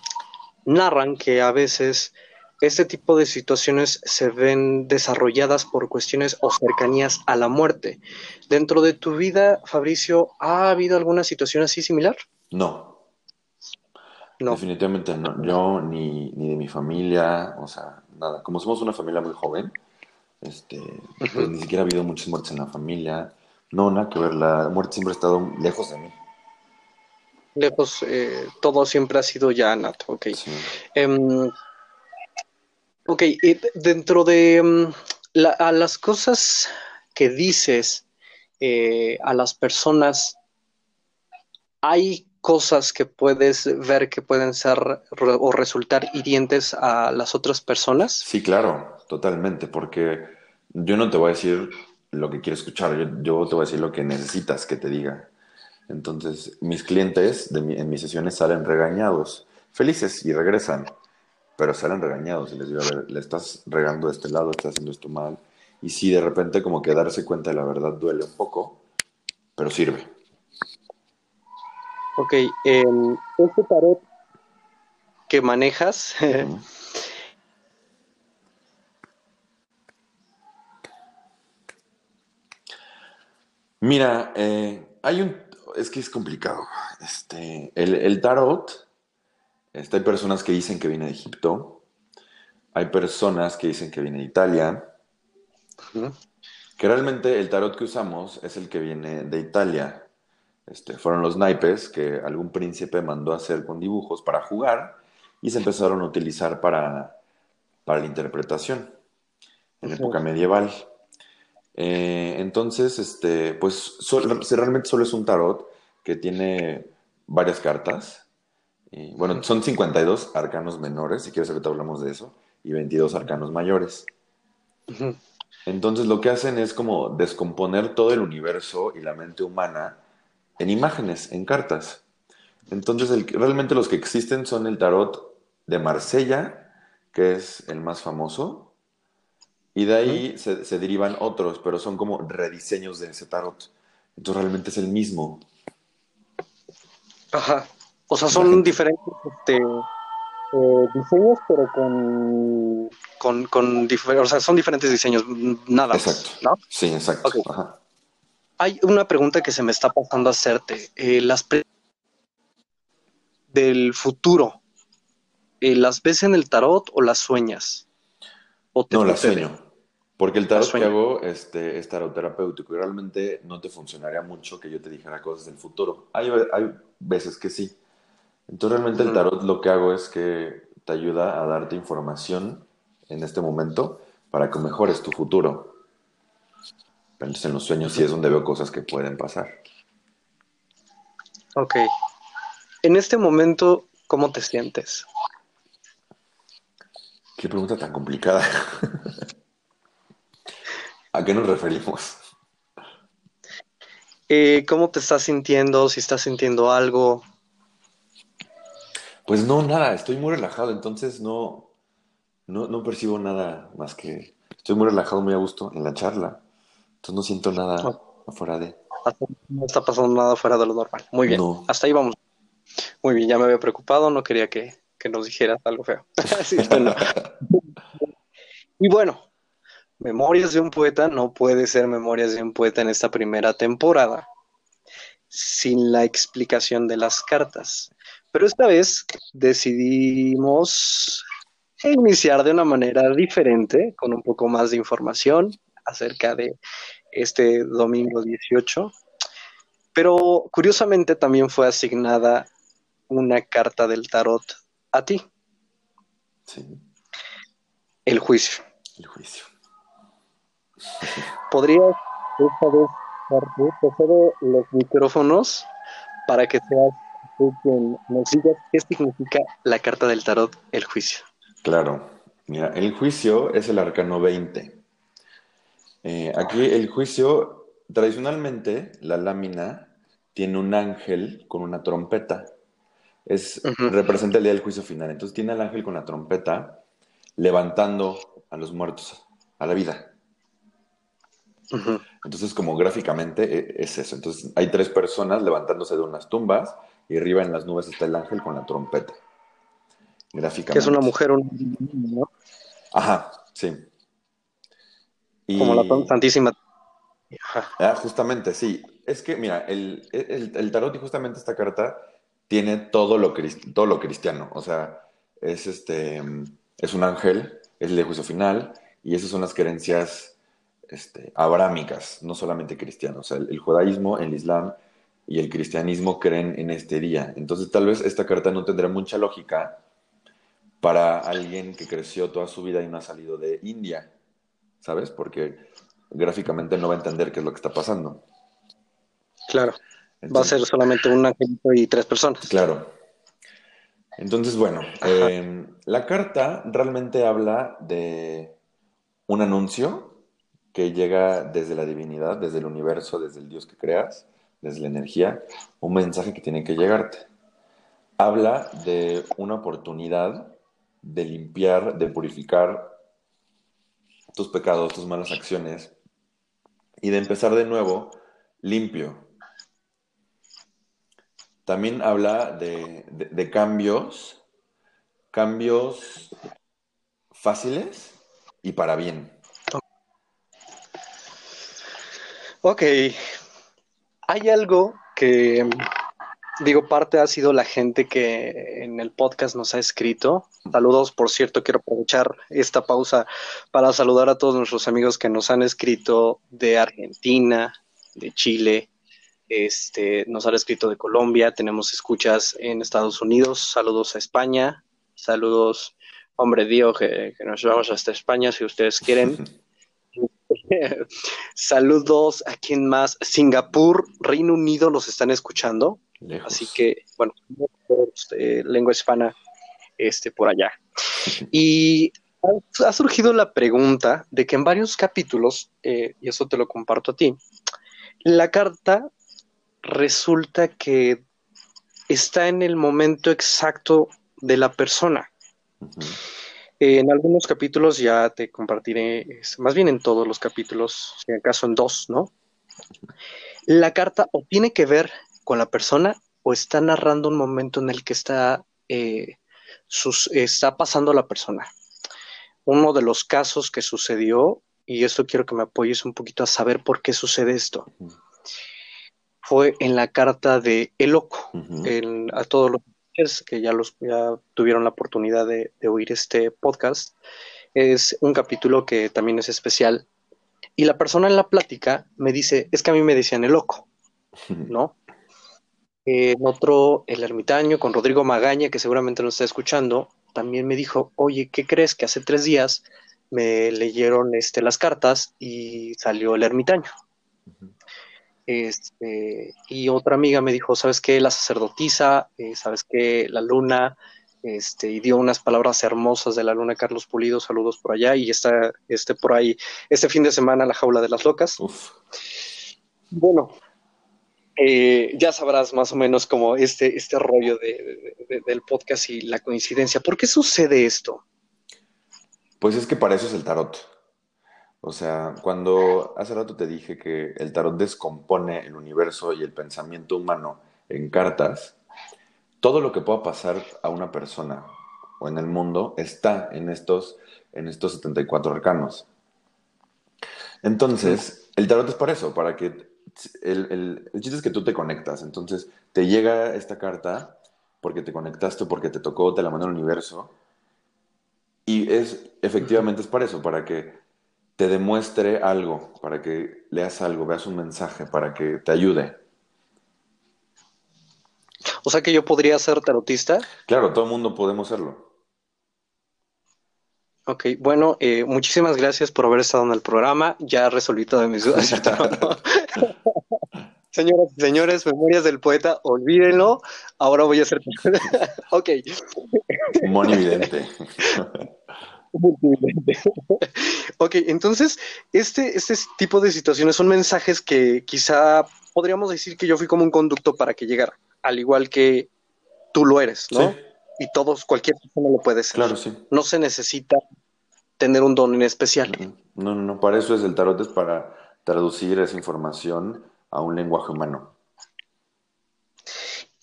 Speaker 1: narran que a veces este tipo de situaciones se ven desarrolladas por cuestiones o cercanías a la muerte. Dentro de tu vida, Fabricio, ¿ha habido alguna situación así similar?
Speaker 2: No,
Speaker 1: No.
Speaker 2: definitivamente no. Yo ni, ni de mi familia, o sea, nada. Como somos una familia muy joven, este, pues ni siquiera ha habido muchas muertes en la familia. No, nada que ver, la muerte siempre ha estado lejos de mí.
Speaker 1: Lejos, eh, todo siempre ha sido ya nato. Ok.
Speaker 2: Sí.
Speaker 1: Em, ok, y dentro de la- a las cosas que dices eh, a las personas, hay cosas que puedes ver que pueden ser re- o resultar hirientes a las otras personas.
Speaker 2: Sí, claro, totalmente, porque yo no te voy a decir lo que quiero escuchar, yo, yo te voy a decir lo que necesitas que te diga. Entonces, mis clientes de mi- en mis sesiones salen regañados, felices y regresan, pero salen regañados y les digo, a ver, le estás regando de este lado, estás haciendo esto mal. Y sí, de repente como que darse cuenta de la verdad duele un poco, pero sirve.
Speaker 1: Ok, em, este tarot que manejas.
Speaker 2: Mira, eh, hay un... Es que es complicado. Este, el, el tarot, este, hay personas que dicen que viene de Egipto, hay personas que dicen que viene de Italia, que realmente el tarot que usamos es el que viene de Italia. Este, fueron los naipes que algún príncipe mandó a hacer con dibujos para jugar y se empezaron a utilizar para, para la interpretación en época medieval. Eh, entonces, este, pues realmente solo es un tarot que tiene varias cartas. Y, bueno, son 52 arcanos menores, si quieres ahorita hablamos de eso, y 22 arcanos mayores. Entonces lo que hacen es como descomponer todo el universo y la mente humana en imágenes, en cartas. Entonces el- realmente los que existen son el tarot de Marsella, que es el más famoso, y de ahí se, se derivan otros, pero son como rediseños de ese tarot. Entonces realmente es el mismo.
Speaker 1: Ajá. O sea, son diferentes este, eh, diseños, pero con, con, con o sea, son diferentes diseños, nada más,
Speaker 2: Exacto.
Speaker 1: ¿no?
Speaker 2: Sí, exacto. Ajá.
Speaker 1: Hay una pregunta que se me está pasando a hacerte. Eh, las del futuro, eh, ¿las ves en el tarot o las sueñas? ¿O te
Speaker 2: No, la
Speaker 1: sucede?
Speaker 2: sueño. Porque el tarot que hago este, es tarot terapéutico y realmente no te funcionaría mucho que yo te dijera cosas del futuro. Hay, hay veces que sí. Entonces realmente el
Speaker 1: Ujú.
Speaker 2: tarot lo que hago es que te ayuda a darte información en este momento para que mejores tu futuro. Pero entonces en los sueños sí es donde veo cosas que pueden pasar.
Speaker 1: Ok. En este momento, ¿cómo te sientes?
Speaker 2: Qué pregunta tan complicada. ¿A qué nos referimos?
Speaker 1: Eh, ¿cómo te estás sintiendo? Si estás sintiendo algo.
Speaker 2: Pues no, nada, estoy muy relajado, entonces no, no, no percibo nada más que estoy muy relajado, muy a gusto en la charla. Entonces no siento nada
Speaker 1: Oh.
Speaker 2: afuera de.
Speaker 1: no está pasando nada fuera de lo normal. Muy bien, hasta ahí vamos. Muy bien, ya me había preocupado, no quería que, nos dijeras algo feo. y bueno, Memorias de un poeta no puede ser Memorias de un poeta en esta primera temporada sin la explicación de las cartas. Pero esta vez decidimos iniciar de una manera diferente, con un poco más de información acerca de este domingo 18. Pero curiosamente también fue asignada una carta del tarot a ti.
Speaker 2: Sí.
Speaker 1: El juicio.
Speaker 2: El juicio.
Speaker 1: ¿Podrías esta vez los micrófonos para que seas tú quien nos digas qué significa la carta del tarot, el juicio?
Speaker 2: Claro. Mira, el juicio es el arcano 20. Eh, aquí el juicio, tradicionalmente, la lámina tiene un ángel con una trompeta. Es, Representa el día del juicio final. Entonces tiene al ángel con la trompeta levantando a los muertos a la vida. Entonces, como gráficamente e, es eso. Entonces, hay tres personas levantándose de unas tumbas y arriba en las nubes está el ángel con la trompeta. Gráficamente.
Speaker 1: Que es una mujer, un ¿no?
Speaker 2: Ajá, sí.
Speaker 1: Como la Santísima.
Speaker 2: Ah, justamente, sí. Es que, mira, el, el, tarot y justamente esta carta tiene todo lo, todo lo cristiano. O sea, es este es un ángel, es el de juicio final, y esas son las creencias este, abrámicas, no solamente cristianos. O sea, el, judaísmo, el islam y el cristianismo creen en este día. Entonces, tal vez esta carta no tendrá mucha lógica para alguien que creció toda su vida y no ha salido de India. ¿sabes? Porque gráficamente no va a entender qué es lo que está pasando.
Speaker 1: Claro. va a ser solamente un angelito y tres personas.
Speaker 2: Claro. Entonces, bueno, em, la carta realmente habla de un anuncio que llega desde la divinidad, desde el universo, desde el Dios que creas, desde la energía, un mensaje que tiene que llegarte. Habla de una oportunidad de limpiar, de purificar tus pecados, tus malas acciones y de empezar de nuevo limpio. También habla de, cambios, cambios fáciles y para bien.
Speaker 1: Ok, hay algo que digo, parte ha sido la gente que en el podcast nos ha escrito. Saludos, por cierto, quiero aprovechar esta pausa para saludar a todos nuestros amigos que nos han escrito de Argentina, de Chile, este, nos han escrito de Colombia, tenemos escuchas en Estados Unidos, saludos a España, saludos, hombre Dios, que, que nos llevamos hasta España si ustedes quieren. Saludos a quien más. Singapur, Reino Unido los están escuchando. Así que, bueno, eh, lengua hispana este, por allá. Y ha, surgido la pregunta de que en varios capítulos, eh, y eso te lo comparto a ti, la carta resulta que está en el momento exacto de la persona. En algunos capítulos ya te compartiré, más bien en todos los capítulos, si acaso en dos, ¿no? La carta o tiene que ver con la persona o está narrando un momento en el que está, eh, está pasando la persona. Uno de los casos que sucedió, y esto quiero que me apoyes un poquito a saber por qué sucede esto, fue en la carta de El Loco, a todos los que ya, los, ya tuvieron la oportunidad de, de oír este podcast. Es un capítulo que también es especial. Y la persona en la plática me dice, es que a mí me decían el loco, ¿no? en otro, El Ermitaño, con Rodrigo Magaña, que seguramente nos está escuchando, también me dijo, oye, ¿qué crees? Que hace tres días me leyeron este, las cartas y salió El Ermitaño. Este, y otra amiga me dijo, ¿sabes qué? La sacerdotisa, eh, ¿sabes qué? La luna, este, y dio unas palabras hermosas de la luna Carlos Pulido, saludos por allá, y está este, por ahí, este fin de semana, La Jaula de las Locas. Bueno, eh, ya sabrás más o menos como este, este rollo del podcast y la coincidencia. ¿Por qué sucede esto?
Speaker 2: Pues es que para eso es el tarot. O sea, cuando hace rato te dije que el tarot descompone el universo y el pensamiento humano en cartas, todo lo que pueda pasar a una persona o en el mundo está en estos, en estos 74 arcanos. Entonces, el tarot es para eso, para que el, el, el, chiste es que tú te conectas. Entonces, te llega esta carta porque te conectaste, porque te tocó, te la mandó el universo. Y es, efectivamente, es para eso, para que te demuestre algo, para que leas algo, veas un mensaje, para que te ayude.
Speaker 1: O sea que yo podría ser tarotista.
Speaker 2: Claro, todo el mundo podemos serlo.
Speaker 1: Ok, bueno, eh, muchísimas gracias por haber estado en el programa. Ya resolví todas mis dudas. Señoras y señores, Memorias del Poeta, olvídenlo. Ahora voy a hacer. ok.
Speaker 2: Monividente.
Speaker 1: ok, entonces, este, este tipo de situaciones son mensajes que quizá podríamos decir que yo fui como un conducto para que llegara, al igual que tú lo eres, ¿no? Sí. Y todos, cualquier persona lo puede ser.
Speaker 2: Claro, sí.
Speaker 1: No se necesita tener un don en especial.
Speaker 2: No, no, no, para eso es el tarot, es para traducir esa información a un lenguaje humano.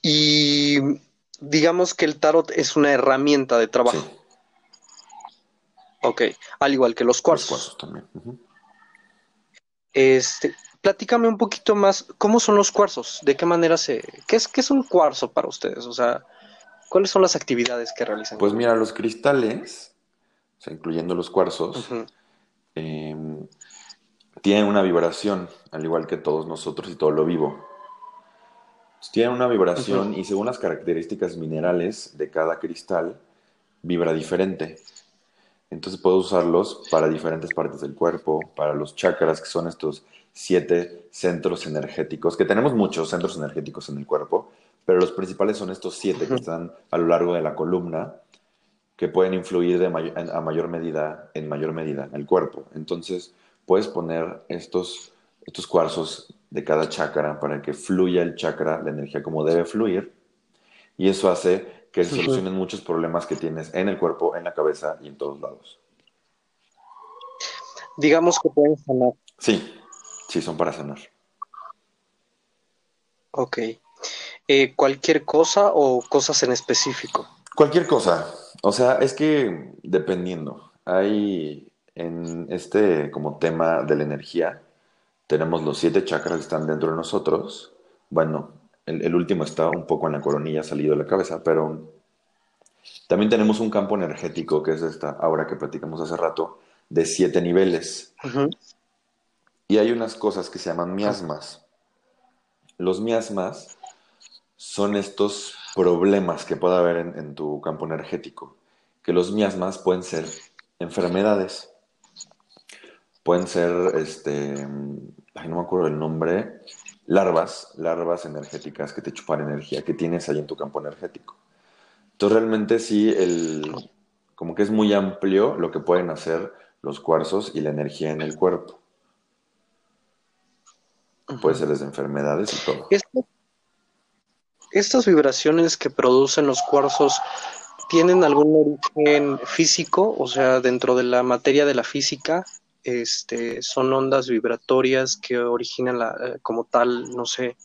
Speaker 1: Y digamos que el tarot es una herramienta de trabajo. Sí. Ok, al igual que los cuarzos.
Speaker 2: Los cuarzos también. Uh -huh.
Speaker 1: Este, platícame un poquito más, ¿cómo son los cuarzos? ¿De qué manera se... ¿Qué es, qué es un cuarzo para ustedes? O sea, ¿cuáles son las actividades que realizan?
Speaker 2: Pues mira, los cristales, o sea, incluyendo los cuarzos, uh -huh. eh, tienen una vibración, al igual que todos nosotros y todo lo vivo. Tienen una vibración uh -huh. y según las características minerales de cada cristal, vibra diferente. Entonces puedo usarlos para diferentes partes del cuerpo, para los chakras, que son estos siete centros energéticos, que tenemos muchos centros energéticos en el cuerpo, pero los principales son estos siete que están a lo largo de la columna, que pueden influir de may a mayor medida, en mayor medida, en el cuerpo. Entonces puedes poner estos, estos cuarzos de cada chakra para que fluya el chakra, la energía como debe fluir, y eso hace que se solucionen muchos problemas que tienes en el cuerpo, en la cabeza y en todos lados.
Speaker 1: Digamos que pueden sanar.
Speaker 2: Sí, sí, son para sanar.
Speaker 1: Ok. Eh, ¿Cualquier cosa o cosas en específico?
Speaker 2: Cualquier cosa. O sea, es que dependiendo. Hay en este como tema de la energía, tenemos los siete chakras que están dentro de nosotros. Bueno, el, el, último está un poco en la coronilla, salido de la cabeza, pero también tenemos un campo energético, que es esta aura que platicamos hace rato, de siete niveles. Uh -huh. Y hay unas cosas que se llaman miasmas. Los miasmas son estos problemas que puede haber en, en tu campo energético, que los miasmas pueden ser enfermedades, pueden ser, este, ay, no me acuerdo el nombre, larvas, larvas energéticas que te chupan energía que tienes ahí en tu campo energético. Entonces realmente sí, el, como que es muy amplio lo que pueden hacer los cuarzos y la energía en el cuerpo. Puede ser desde enfermedades y todo.
Speaker 1: Estas vibraciones que producen los cuarzos tienen algún origen físico, o sea, dentro de la materia de la física, este, son ondas vibratorias que originan la, eh, como tal, no sé,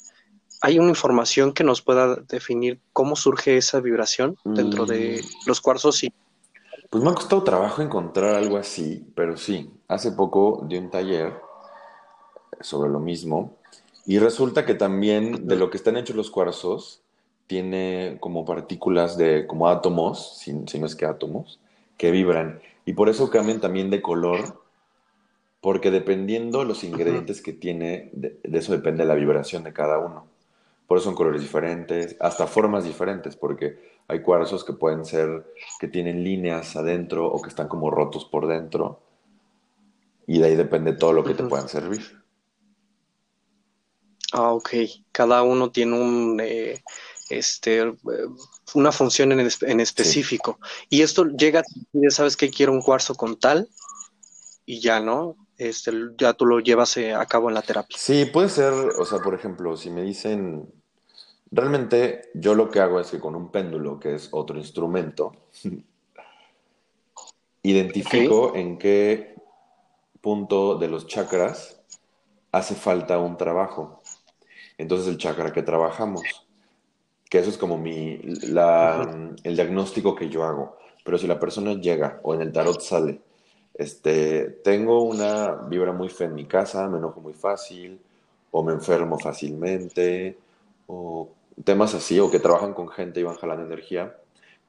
Speaker 1: ¿hay una información que nos pueda definir cómo surge esa vibración dentro mm. de los cuarzos? Y...
Speaker 2: Pues me ha costado trabajo encontrar algo así, pero sí, hace poco di un taller sobre lo mismo y resulta que también de lo que están hechos los cuarzos tiene como partículas de como átomos, si, si no es que átomos, que vibran y por eso cambian también de color porque dependiendo los ingredientes que tiene, de, de, eso depende la vibración de cada uno. Por eso son colores diferentes, hasta formas diferentes, porque hay cuarzos que pueden ser, que tienen líneas adentro o que están como rotos por dentro, y de ahí depende todo lo que te puedan servir.
Speaker 1: Ah, ok. Cada uno tiene un, eh, este, una función en, en específico. Sí. Y esto llega, ya sabes que quiero un cuarzo con tal, y ya, ¿no? Este, ya tú lo llevas eh, a cabo en la terapia.
Speaker 2: Sí, puede ser, o sea, por ejemplo, si me dicen, realmente yo lo que hago es que con un péndulo, que es otro instrumento, identifico okay. en qué punto de los chakras hace falta un trabajo. Entonces el chakra que trabajamos, que eso es como mi, el diagnóstico que yo hago. Pero si la persona llega o en el tarot sale, este, tengo una vibra muy fea en mi casa, me enojo muy fácil, o me enfermo fácilmente, o temas así, o que trabajan con gente y van jalando energía,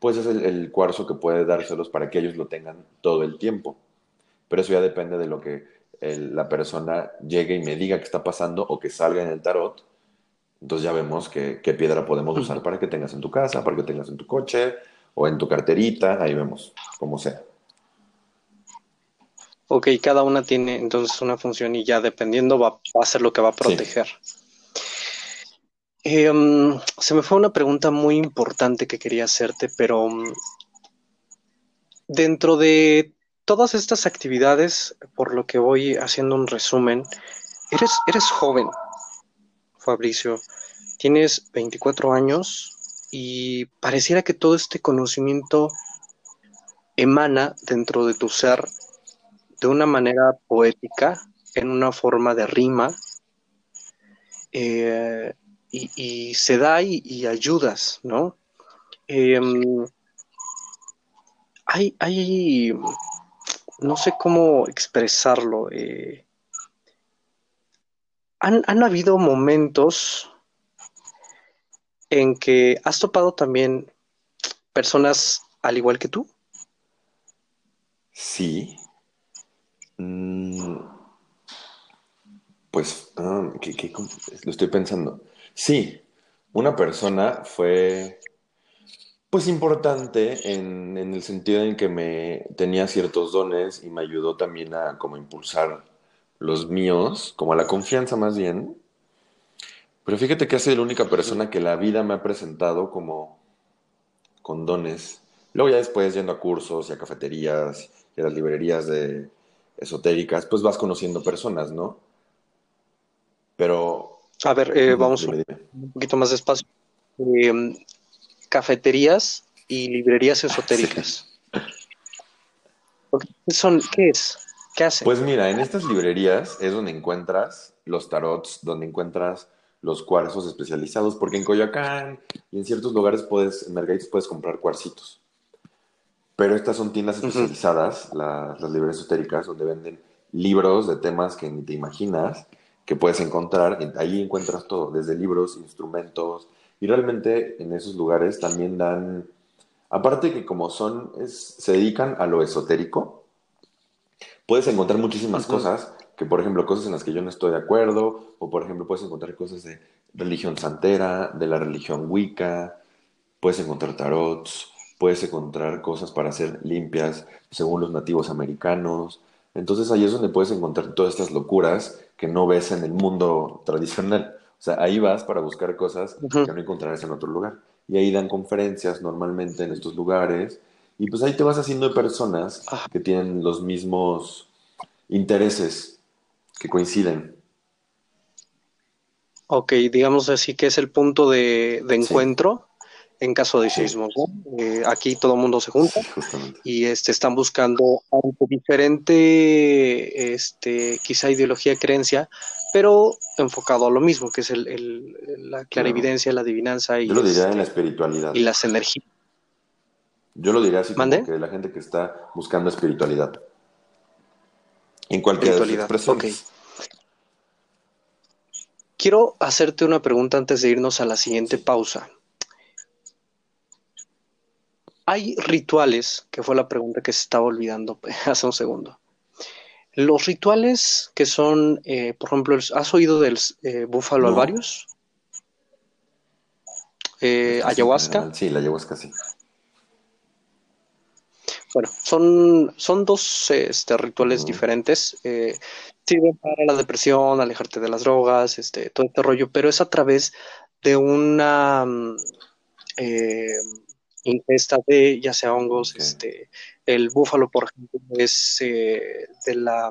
Speaker 2: pues es el, cuarzo que puede dárselos para que ellos lo tengan todo el tiempo. Pero eso ya depende de lo que la persona llegue y me diga que está pasando o que salga en el tarot. Entonces ya vemos qué piedra podemos usar para que tengas en tu casa, para que tengas en tu coche o en tu carterita, ahí vemos, como sea.
Speaker 1: Ok, cada una tiene entonces una función y ya dependiendo va, a ser lo que va a proteger. Em, se me fue una pregunta muy importante que quería hacerte, pero mm, dentro de todas estas actividades, por lo que voy haciendo un resumen, eres, eres joven, Fabricio, tienes 24 años y pareciera que todo este conocimiento emana dentro de tu ser de una manera poética, en una forma de rima, eh, y, se da y, ayudas, ¿no? Em, hay, hay, no sé cómo expresarlo. Eh, han, han, habido momentos en que has topado también personas al igual que tú.
Speaker 2: Sí, Mm, pues, ah, lo estoy pensando. Sí, una persona fue, pues, importante en, el sentido en que me tenía ciertos dones y me ayudó también a como impulsar los míos, como a la confianza más bien. Pero fíjate que ha sido la única persona que la vida me ha presentado como con dones. Luego ya después yendo a cursos y a cafeterías y a las librerías de, esotéricas, pues vas conociendo personas, ¿no? Pero...
Speaker 1: A ver, eh, vamos un poquito más despacio. Em, cafeterías y librerías esotéricas. ¿Qué son? ¿Qué es? ¿Qué hacen?
Speaker 2: Pues mira, en estas librerías es donde encuentras los tarots, donde encuentras los cuarzos especializados, porque en Coyoacán y en ciertos lugares puedes, en Margaritas puedes comprar cuarcitos. Pero estas son tiendas especializadas, las librerías esotéricas, donde venden libros de temas que ni te imaginas que puedes encontrar. Ahí encuentras todo, desde libros, instrumentos. Y realmente en esos lugares también dan, aparte que como son, se dedican a lo esotérico, puedes encontrar muchísimas cosas, que por ejemplo cosas en las que yo no estoy de acuerdo, o por ejemplo puedes encontrar cosas de religión santera, de la religión wicca, puedes encontrar tarots, puedes encontrar cosas para hacer limpias según los nativos americanos. Entonces ahí es donde puedes encontrar todas estas locuras que no ves en el mundo tradicional. O sea, ahí vas para buscar cosas que no encontrarás en otro lugar. Y ahí dan conferencias normalmente en estos lugares. Y pues ahí te vas haciendo de personas ah. que tienen los mismos intereses, que coinciden.
Speaker 1: Ok, digamos así que es el punto de, encuentro en caso de sismos. Eh, aquí todo el mundo se junta y este, están buscando algo diferente, este, quizá ideología, creencia, pero enfocado a lo mismo, que es el, la clarividencia, la adivinanza y,
Speaker 2: Yo lo diría en la este, espiritualidad.
Speaker 1: y las energías.
Speaker 2: Yo lo diría así como que la gente que está buscando espiritualidad. En cualquier expresión.
Speaker 1: Quiero hacerte una pregunta antes de irnos a la siguiente pausa. Hay rituales, que fue la pregunta que se estaba olvidando hace un segundo. Los rituales que son, eh, por ejemplo, ¿has oído del eh, búfalo alvarius? Eh, ayahuasca.
Speaker 2: Sí, la ayahuasca sí.
Speaker 1: Bueno, son, son dos este, rituales diferentes. sirven para la depresión, alejarte de las drogas, este, todo este rollo, pero es a través de una mm, ingesta de ya sea hongos, este, el búfalo, por ejemplo, es eh, de, la,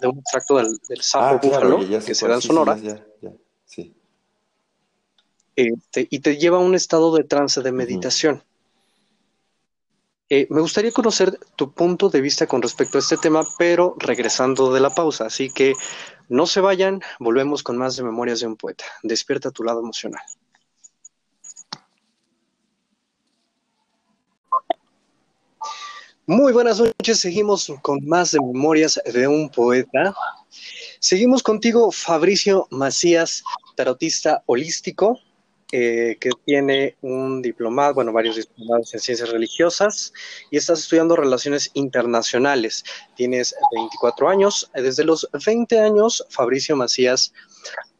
Speaker 1: de un extracto del, del sapo ah, búfalo que se da en Sonora. Este, y te lleva a un estado de trance de meditación. Eh, me gustaría conocer tu punto de vista con respecto a este tema, pero regresando de la pausa. Así que no se vayan, volvemos con más de Memorias de un Poeta. Despierta tu lado emocional. Muy buenas noches, seguimos con más de Memorias de un Poeta. Seguimos contigo, Fabricio Macías, tarotista holístico, eh, que tiene un diplomado, bueno, varios diplomados en ciencias religiosas y estás estudiando relaciones internacionales. Tienes 24 años. Desde los 20 años, Fabricio Macías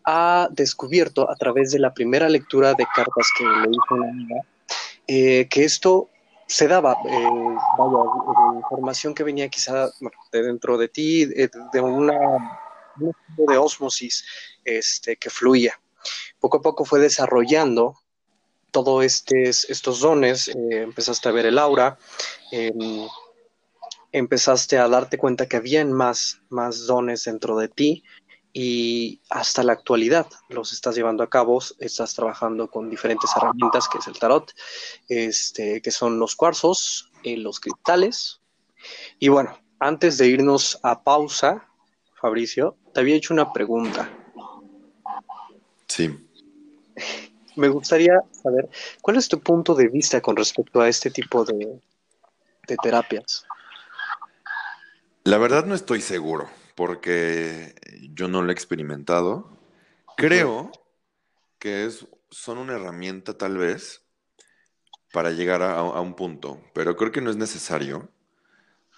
Speaker 1: ha descubierto a través de la primera lectura de cartas que le hizo una amiga eh, que esto se daba, eh, información que venía quizá de dentro de ti, de, una, un tipo de osmosis este, que fluía. Poco a poco fue desarrollando todos estos dones, eh, empezaste a ver el aura, em, empezaste a darte cuenta que habían más, más dones dentro de ti y hasta la actualidad los estás llevando a cabo, estás trabajando con diferentes herramientas que es el tarot, este, que son los cuarzos, eh, los cristales. Y bueno, antes de irnos a pausa, Fabricio, te había hecho una pregunta.
Speaker 2: Sí.
Speaker 1: Me gustaría saber, ¿cuál es tu punto de vista con respecto a este tipo de, terapias?
Speaker 2: La verdad no estoy seguro, porque yo no lo he experimentado. Creo que es, son una herramienta tal vez para llegar a, un punto, pero creo que no es necesario.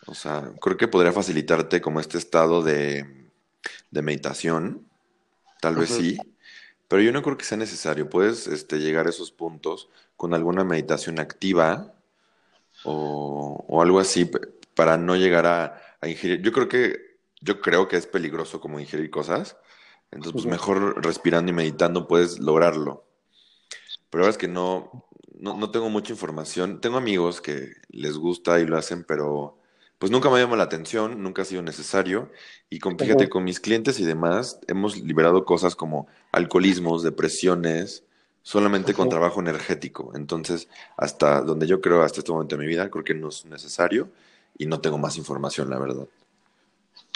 Speaker 2: O sea, creo que podría facilitarte como este estado de, meditación, tal vez sí, pero yo no creo que sea necesario. Puedes este, llegar a esos puntos con alguna meditación activa o, algo así para no llegar a, ingerir. Yo creo que yo creo que es peligroso como ingerir cosas. Entonces, pues mejor respirando y meditando puedes lograrlo. Pero la verdad es que no, no, no tengo mucha información. Tengo amigos que les gusta y lo hacen, pero pues nunca me llamado la atención, nunca ha sido necesario. Y con, fíjate, con mis clientes y demás, hemos liberado cosas como alcoholismos, depresiones, solamente con trabajo energético. Entonces, hasta donde yo creo, hasta este momento de mi vida, creo que no es necesario y no tengo más información, la verdad.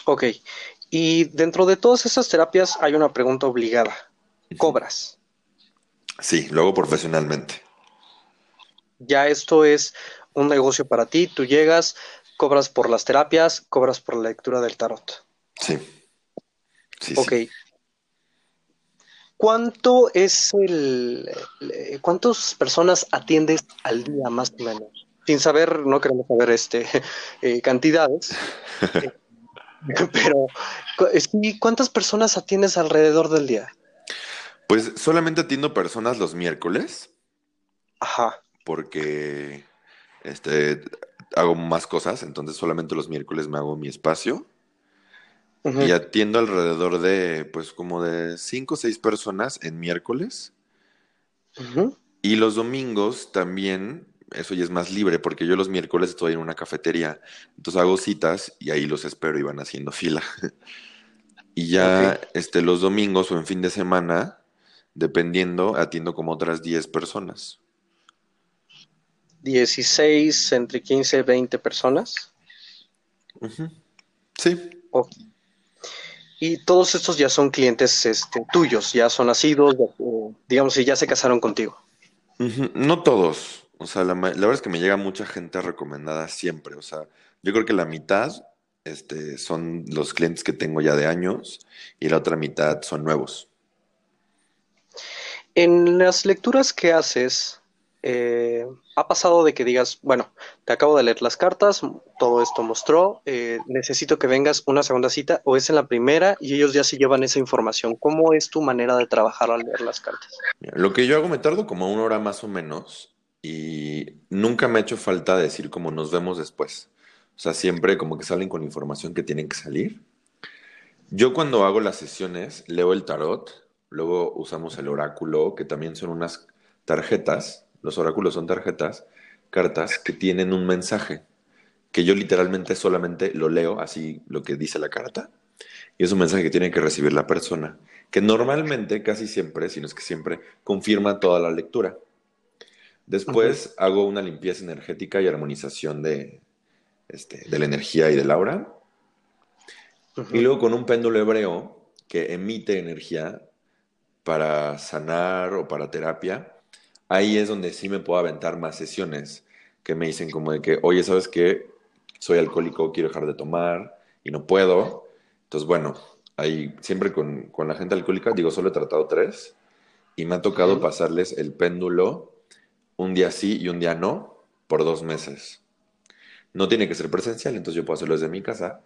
Speaker 1: Ok. Y dentro de todas esas terapias hay una pregunta obligada. ¿Cobras?
Speaker 2: Sí, luego profesionalmente.
Speaker 1: Ya esto es un negocio para ti, tú llegas, cobras por las terapias, cobras por la lectura del tarot.
Speaker 2: Sí.
Speaker 1: sí ok. ¿Cuánto es el. ¿Cuántas personas atiendes al día más o menos? Sin saber, no queremos saber este, eh, cantidades. pero, ¿cuántas personas atiendes alrededor del día?
Speaker 2: Pues solamente atiendo personas los miércoles.
Speaker 1: Ajá.
Speaker 2: Porque este, hago más cosas, entonces solamente los miércoles me hago mi espacio. Y atiendo alrededor de, pues, como de cinco o seis personas en miércoles. Y los domingos también, eso ya es más libre, porque yo los miércoles estoy en una cafetería. Entonces hago citas y ahí los espero y van haciendo fila. y ya este, los domingos o en fin de semana, dependiendo, atiendo como otras 10 personas.
Speaker 1: 16, entre 15 y 20 personas.
Speaker 2: Sí.
Speaker 1: Y todos estos ya son clientes este, tuyos, ya son nacidos, digamos, y ya se casaron contigo.
Speaker 2: No todos. O sea, la, verdad es que me llega mucha gente recomendada siempre. O sea, yo creo que la mitad este, son los clientes que tengo ya de años y la otra mitad son nuevos.
Speaker 1: En las lecturas que haces, eh, ha pasado de que digas, bueno, te acabo de leer las cartas, todo esto mostró, eh, necesito que vengas una segunda cita o es en la primera y ellos ya se llevan esa información. ¿Cómo es tu manera de trabajar al leer las cartas?
Speaker 2: Lo que yo hago me tardo como una hora más o menos y nunca me ha hecho falta decir como nos vemos después. O sea, siempre como que salen con información que tienen que salir. Yo cuando hago las sesiones leo el tarot, luego usamos el oráculo, que también son unas tarjetas los oráculos son tarjetas, cartas que tienen un mensaje, que yo literalmente solamente lo leo así lo que dice la carta, y es un mensaje que tiene que recibir la persona, que normalmente, casi siempre, si no es que siempre, confirma toda la lectura. Después hago una limpieza energética y armonización de, este, de la energía y del aura. Y luego con un péndulo hebreo que emite energía para sanar o para terapia, ahí es donde sí me puedo aventar más sesiones que me dicen como de que, oye, ¿sabes qué? Soy alcohólico, quiero dejar de tomar y no puedo. Entonces, bueno, ahí siempre con, con la gente alcohólica, digo, solo he tratado tres y me ha tocado pasarles el péndulo un día sí y un día no por dos meses. No tiene que ser presencial, entonces yo puedo hacerlo desde mi casa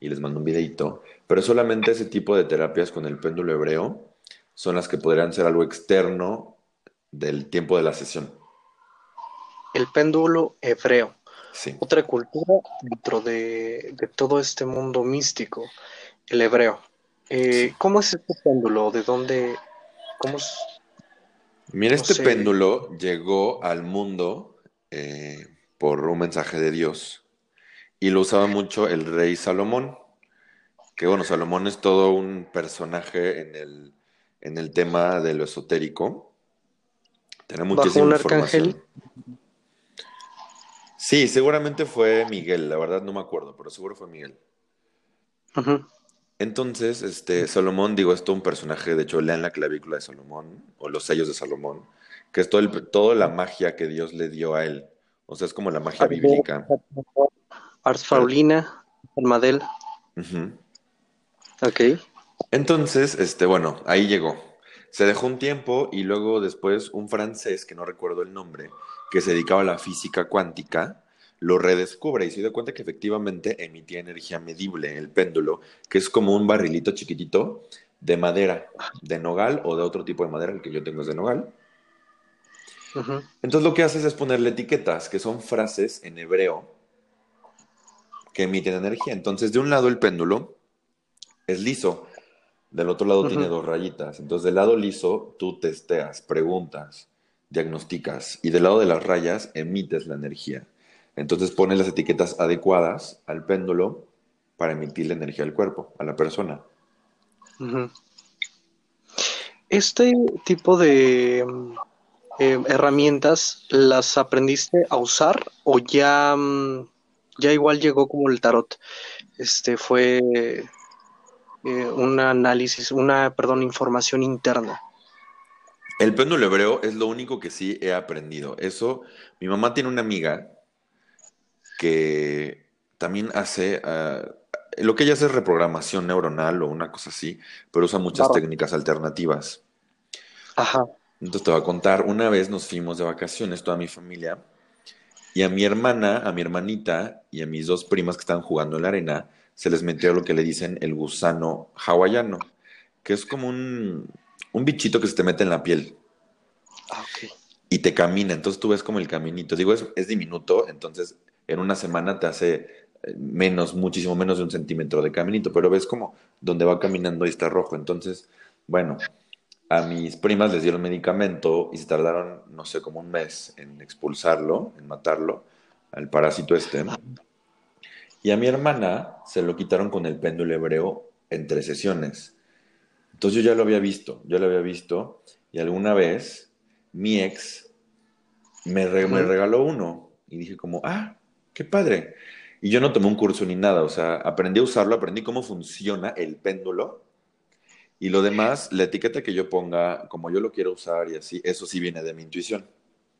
Speaker 2: y les mando un videito, pero solamente ese tipo de terapias con el péndulo hebreo son las que podrían ser algo externo del tiempo de la sesión.
Speaker 1: El péndulo hebreo.
Speaker 2: Sí.
Speaker 1: Otra cultura dentro de, todo este mundo místico, el hebreo. Eh, ¿Cómo es este péndulo? ¿De dónde? ¿Cómo es?
Speaker 2: Mira, este péndulo llegó al mundo eh, por un mensaje de Dios y lo usaba mucho el rey Salomón, que bueno, Salomón es todo un personaje en el, en el tema de lo esotérico. Tiene muchísima un arcángel? Sí, seguramente fue Miguel, la verdad no me acuerdo, pero seguro fue Miguel. Ajá. Entonces, este, Salomón, digo, es todo un personaje, de hecho, lean la clavícula de Salomón, o los sellos de Salomón, que es todo el, toda la magia que Dios le dio a él. O sea, es como la magia bíblica.
Speaker 1: Ars Paulina, Almadel. Ok.
Speaker 2: Entonces, este, bueno, ahí llegó. Se dejó un tiempo y luego después un francés, que no recuerdo el nombre, que se dedicaba a la física cuántica, lo redescubre y se da cuenta que efectivamente emitía energía medible, el péndulo, que es como un barrilito chiquitito de madera, de nogal o de otro tipo de madera, el que yo tengo es de nogal. Entonces lo que haces es ponerle etiquetas, que son frases en hebreo que emiten energía. Entonces de un lado el péndulo es liso, del otro lado tiene dos rayitas. Entonces del lado liso tú testeas, preguntas, diagnosticas y del lado de las rayas emites la energía. Entonces pone las etiquetas adecuadas al péndulo para emitir la energía al cuerpo, a la persona.
Speaker 1: Este tipo de eh, herramientas, ¿las aprendiste a usar o ya, mm, ya igual llegó como el tarot? Este fue eh, un análisis, una, perdón, información interna.
Speaker 2: El péndulo hebreo es lo único que sí he aprendido. Eso, mi mamá tiene una amiga que también hace, ah, lo que ella hace es reprogramación neuronal o una cosa así, pero usa muchas técnicas alternativas.
Speaker 1: Ajá.
Speaker 2: Entonces te voy a contar, una vez nos fuimos de vacaciones, toda mi familia, y a mi hermana, a mi hermanita y a mis dos primas que estaban jugando en la arena, se les metió lo que le dicen el gusano hawaiano, que es como un, un bichito que se te mete en la piel.
Speaker 1: Ah, okay.
Speaker 2: Y te camina, entonces tú ves como el caminito. Digo, es, es diminuto, entonces en una semana te hace eh, menos, muchísimo menos de un centímetro de caminito, pero ves como donde va caminando y está rojo. Entonces, bueno, a mis primas les dieron medicamento y se tardaron, no sé, como un mes en expulsarlo, en matarlo, al parásito este. Y a mi hermana se lo quitaron con el péndulo hebreo en tres sesiones. Entonces yo ya lo había visto, yo lo había visto y alguna vez mi ex me, me regaló uno y dije como, ah, qué padre. Y yo no tomé un curso ni nada, o sea, aprendí a usarlo, aprendí cómo funciona el péndulo. Y lo demás, la etiqueta que yo ponga, como yo lo quiero usar y así, eso sí viene de mi intuición.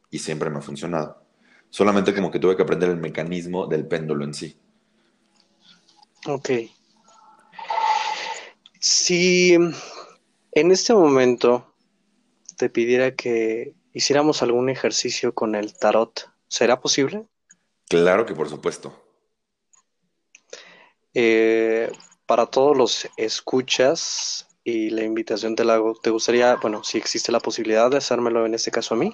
Speaker 2: Y siempre me ha funcionado. Solamente como que tuve que aprender el mecanismo del péndulo en sí.
Speaker 1: Ok. Si en este momento te pidiera que hiciéramos algún ejercicio con el tarot, ¿será posible?
Speaker 2: Claro que por supuesto.
Speaker 1: Eh, para todos los escuchas y la invitación te la hago, ¿te gustaría, bueno, si existe la posibilidad de hacérmelo en este caso a mí?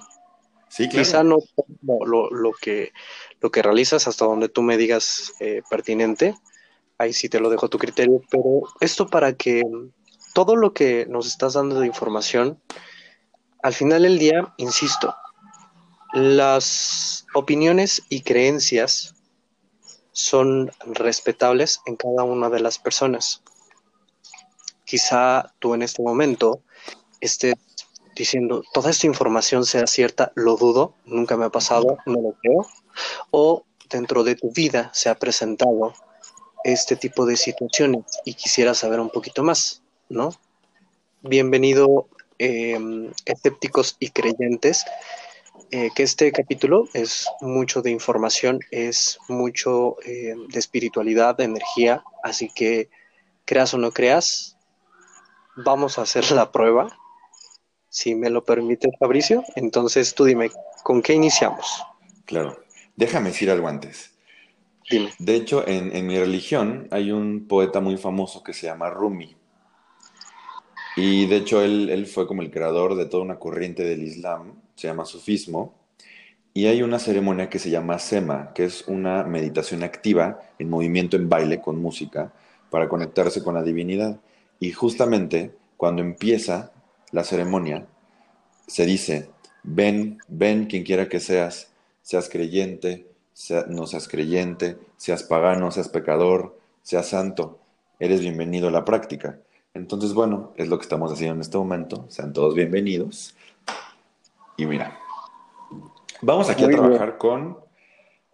Speaker 2: Sí, claro.
Speaker 1: Quizá no lo, lo, que, lo que realizas hasta donde tú me digas eh, pertinente, ahí sí te lo dejo a tu criterio, pero esto para que todo lo que nos estás dando de información, al final del día, insisto, las opiniones y creencias son respetables en cada una de las personas. Quizá tú en este momento estés diciendo, toda esta información sea cierta, lo dudo, nunca me ha pasado, no lo creo, o dentro de tu vida se ha presentado este tipo de situaciones y quisiera saber un poquito más, ¿no? Bienvenido, em, escépticos y creyentes, eh, que este capítulo es mucho de información, es mucho em, de espiritualidad, de energía, así que creas o no creas, vamos a hacer la prueba si me lo permite Fabricio. Entonces tú dime, ¿con qué iniciamos?
Speaker 2: Claro. Déjame decir algo antes.
Speaker 1: Dime.
Speaker 2: De hecho, en, mi religión hay un poeta muy famoso que se llama Rumi. Y de hecho, él, fue como el creador de toda una corriente del Islam, se llama sufismo. Y hay una ceremonia que se llama Sema, que es una meditación activa en movimiento en baile con música para conectarse con la divinidad. Y justamente cuando empieza la ceremonia, se dice, ven, ven quien quiera que seas, seas creyente, no seas creyente, seas pagano, seas pecador, seas santo, eres bienvenido a la práctica. Entonces, bueno, es lo que estamos haciendo en este momento, sean todos bienvenidos. Y mira, vamos aquí a trabajar con,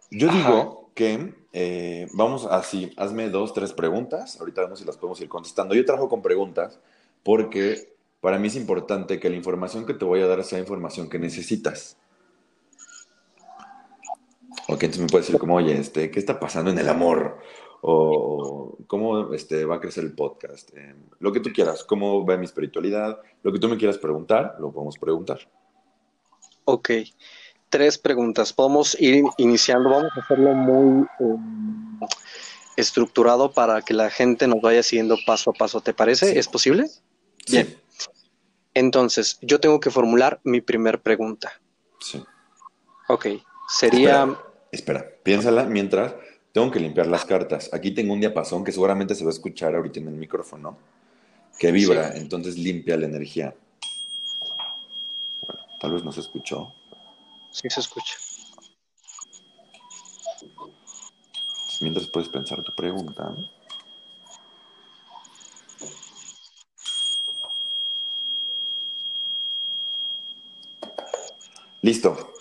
Speaker 2: yo digo que eh, vamos así, hazme dos, tres preguntas, ahorita vemos si las podemos ir contestando. Yo trabajo con preguntas porque para mí es importante que la información que te voy a dar sea información que necesitas. Ok, entonces me puedes decir como, oye, este, ¿qué está pasando en el amor? O cómo este, va a crecer el podcast. Em, lo que tú quieras, cómo va mi espiritualidad, lo que tú me quieras preguntar, lo podemos preguntar.
Speaker 1: Ok, tres preguntas. Podemos ir iniciando, vamos a hacerlo muy em, estructurado para que la gente nos vaya siguiendo paso a paso. ¿Te parece? ¿Es posible?
Speaker 2: Bien.
Speaker 1: Entonces, yo tengo que formular mi primer pregunta.
Speaker 2: Sí.
Speaker 1: Ok, sería...
Speaker 2: Espera, piénsala mientras tengo que limpiar las cartas. Aquí tengo un diapasón que seguramente se va a escuchar ahorita en el micrófono, que vibra, entonces limpia la energía. Bueno, tal vez no se escuchó.
Speaker 1: Sí, se escucha.
Speaker 2: Mientras puedes pensar tu pregunta. Listo.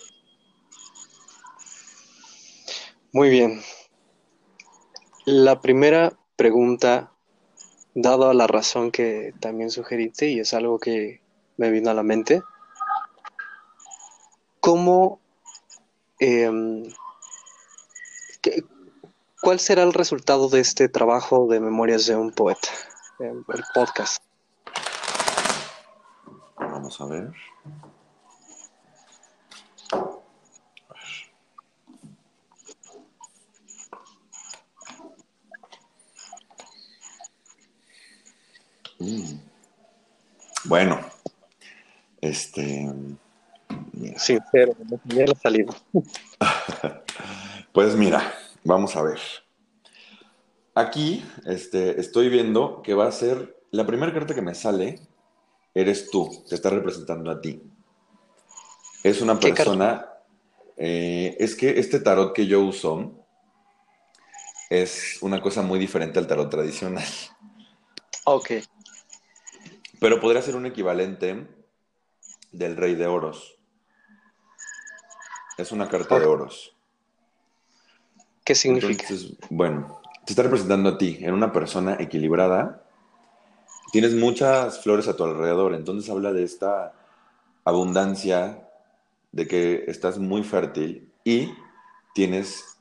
Speaker 1: Muy bien. La primera pregunta, dado la razón que también sugeriste, y es algo que me vino a la mente, ¿cómo, em, cuál será el resultado de este trabajo de Memorias de un Poeta, el podcast?
Speaker 2: Vamos a ver. Mm. Bueno, este.
Speaker 1: Sí, pero ya ha salido.
Speaker 2: pues mira, vamos a ver. Aquí este, estoy viendo que va a ser la primera carta que me sale. Eres tú, te está representando a ti. Es una persona. Eh, es que este tarot que yo uso es una cosa muy diferente al tarot tradicional.
Speaker 1: Ok.
Speaker 2: Pero podría ser un equivalente del rey de oros. Es una carta de oros.
Speaker 1: ¿Qué significa?
Speaker 2: bueno, te está representando a ti en una persona equilibrada. Tienes muchas flores a tu alrededor, entonces habla de esta abundancia, de que estás muy fértil y tienes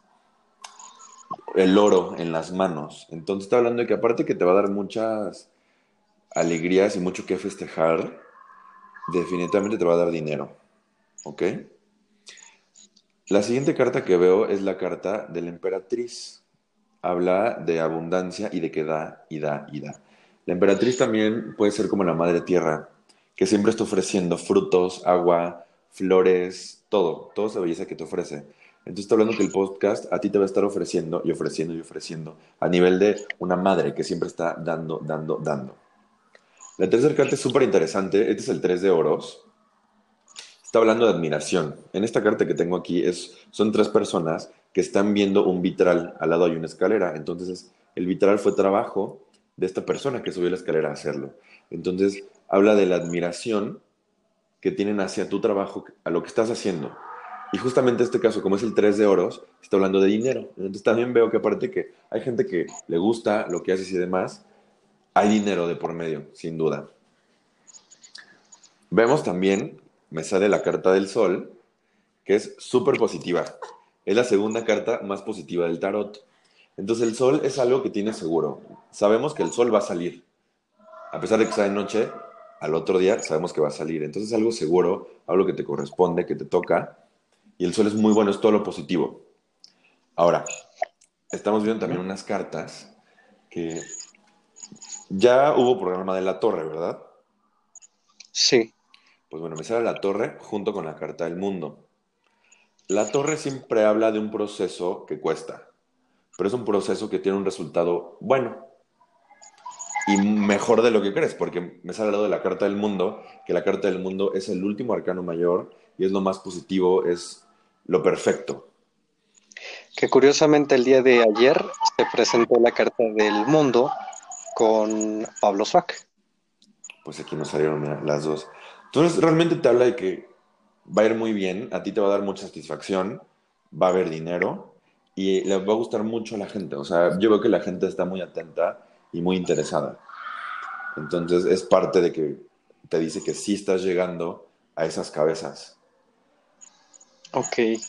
Speaker 2: el oro en las manos. Entonces está hablando de que aparte que te va a dar muchas alegrías y mucho que festejar, definitivamente te va a dar dinero. ¿Ok? La siguiente carta que veo es la carta de la emperatriz. Habla de abundancia y de que da y da y da. La emperatriz también puede ser como la madre tierra, que siempre está ofreciendo frutos, agua, flores, todo, toda esa belleza que te ofrece. Entonces está hablando que el podcast a ti te va a estar ofreciendo y ofreciendo y ofreciendo a nivel de una madre que siempre está dando, dando, dando. La tercera carta es súper interesante. Este es el 3 de oros. Está hablando de admiración. En esta carta que tengo aquí es, son tres personas que están viendo un vitral. Al lado hay una escalera. Entonces, el vitral fue trabajo de esta persona que subió la escalera a hacerlo. Entonces, habla de la admiración que tienen hacia tu trabajo, a lo que estás haciendo. Y justamente este caso, como es el 3 de oros, está hablando de dinero. Entonces también veo que aparte que hay gente que le gusta lo que haces y demás, hay dinero de por medio, sin duda. Vemos también, me sale la carta del sol, que es súper positiva. Es la segunda carta más positiva del tarot. Entonces el sol es algo que tiene seguro. Sabemos que el sol va a salir. A pesar de que sea de noche, al otro día sabemos que va a salir. Entonces es algo seguro, algo que te corresponde, que te toca. Y el sol es muy bueno, es todo lo positivo. Ahora, estamos viendo también unas cartas que ya hubo programa de la torre, ¿verdad?
Speaker 1: Sí.
Speaker 2: Pues bueno, me sale la torre junto con la carta del mundo. La torre siempre habla de un proceso que cuesta, pero es un proceso que tiene un resultado bueno y mejor de lo que crees, porque me sale al lado de la carta del mundo, que la carta del mundo es el último arcano mayor y es lo más positivo, es lo perfecto.
Speaker 1: Que curiosamente el día de ayer se presentó la carta del mundo con Pablo Suac.
Speaker 2: Pues aquí nos salieron las dos. Entonces realmente te habla de que va a ir muy bien, a ti te va a dar mucha satisfacción, va a haber dinero y le va a gustar mucho a la gente. O sea, yo veo que la gente está muy atenta y muy interesada. Entonces es parte de que te dice que sí estás llegando a esas cabezas.
Speaker 1: Ok.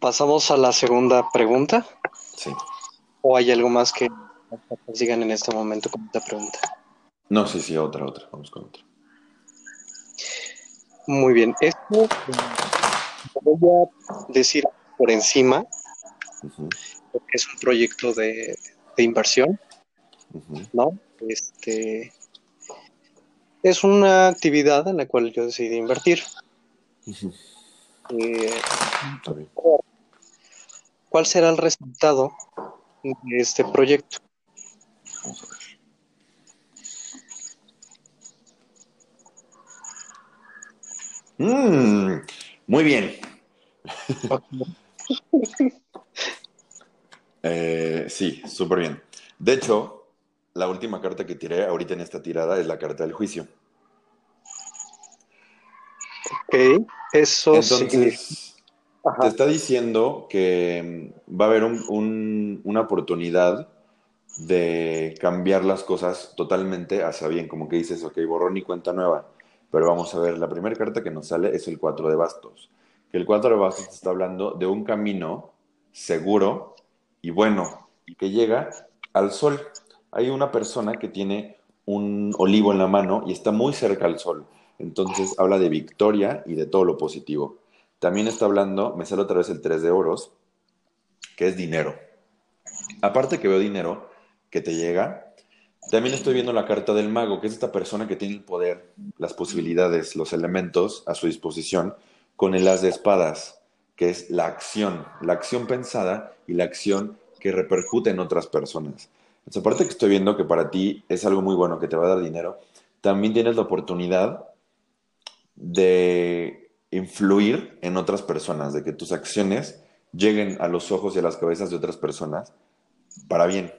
Speaker 1: Pasamos a la segunda pregunta.
Speaker 2: Sí.
Speaker 1: ¿O hay algo más que digan en este momento con esta pregunta?
Speaker 2: No, sí, sí, otra, otra. Vamos con otra.
Speaker 1: Muy bien. Esto voy a decir por encima. Es un proyecto de, inversión, ¿no? Este es una actividad en la cual yo decidí invertir. Eh, ¿Cuál será el resultado de este proyecto? Vamos a ver.
Speaker 2: Mm, muy bien. Eh, sí, súper bien. De hecho, la última carta que tiré ahorita en esta tirada es la carta del juicio.
Speaker 1: Ok, eso
Speaker 2: Entonces, te está diciendo que mm, va a haber una oportunidad de cambiar las cosas totalmente hacia bien, como que dices, ok, borrón y cuenta nueva. Pero vamos a ver, la primera carta que nos sale es el 4 de bastos. Que el 4 de bastos está hablando de un camino seguro y bueno, que llega al sol. Hay una persona que tiene un olivo en la mano y está muy cerca al sol. Entonces habla de victoria y de todo lo positivo. También está hablando, me sale otra vez el 3 de oros, que es dinero. Aparte que veo dinero que te llega, también estoy viendo la carta del mago, que es esta persona que tiene el poder, las posibilidades, los elementos a su disposición, con el as de espadas, que es la acción, la acción pensada y la acción que repercute en otras personas. Entonces, aparte que estoy viendo que para ti es algo muy bueno, que te va a dar dinero, también tienes la oportunidad de influir en otras personas, de que tus acciones lleguen a los ojos y a las cabezas de otras personas para bien,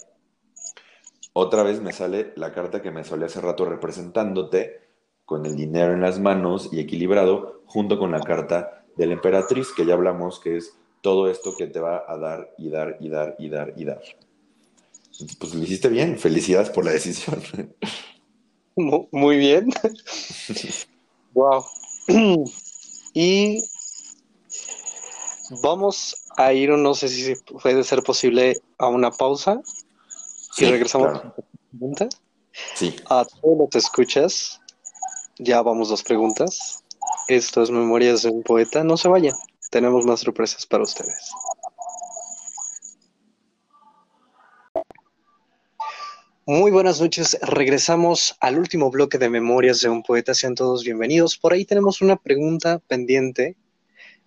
Speaker 2: otra vez me sale la carta que me salió hace rato representándote con el dinero en las manos y equilibrado, junto con la carta de la emperatriz, que ya hablamos que es todo esto que te va a dar y dar y dar y dar y dar. Pues lo hiciste bien, felicidades por la decisión.
Speaker 1: Muy bien. wow. Y vamos a ir, no sé si puede ser posible, a una pausa y regresamos a la pregunta.
Speaker 2: Sí.
Speaker 1: A todos los escuchas, ya vamos dos preguntas. Esto es Memorias de un Poeta. No se vayan, tenemos más sorpresas para ustedes. Muy buenas noches, regresamos al último bloque de Memorias de un Poeta, sean todos bienvenidos. Por ahí tenemos una pregunta pendiente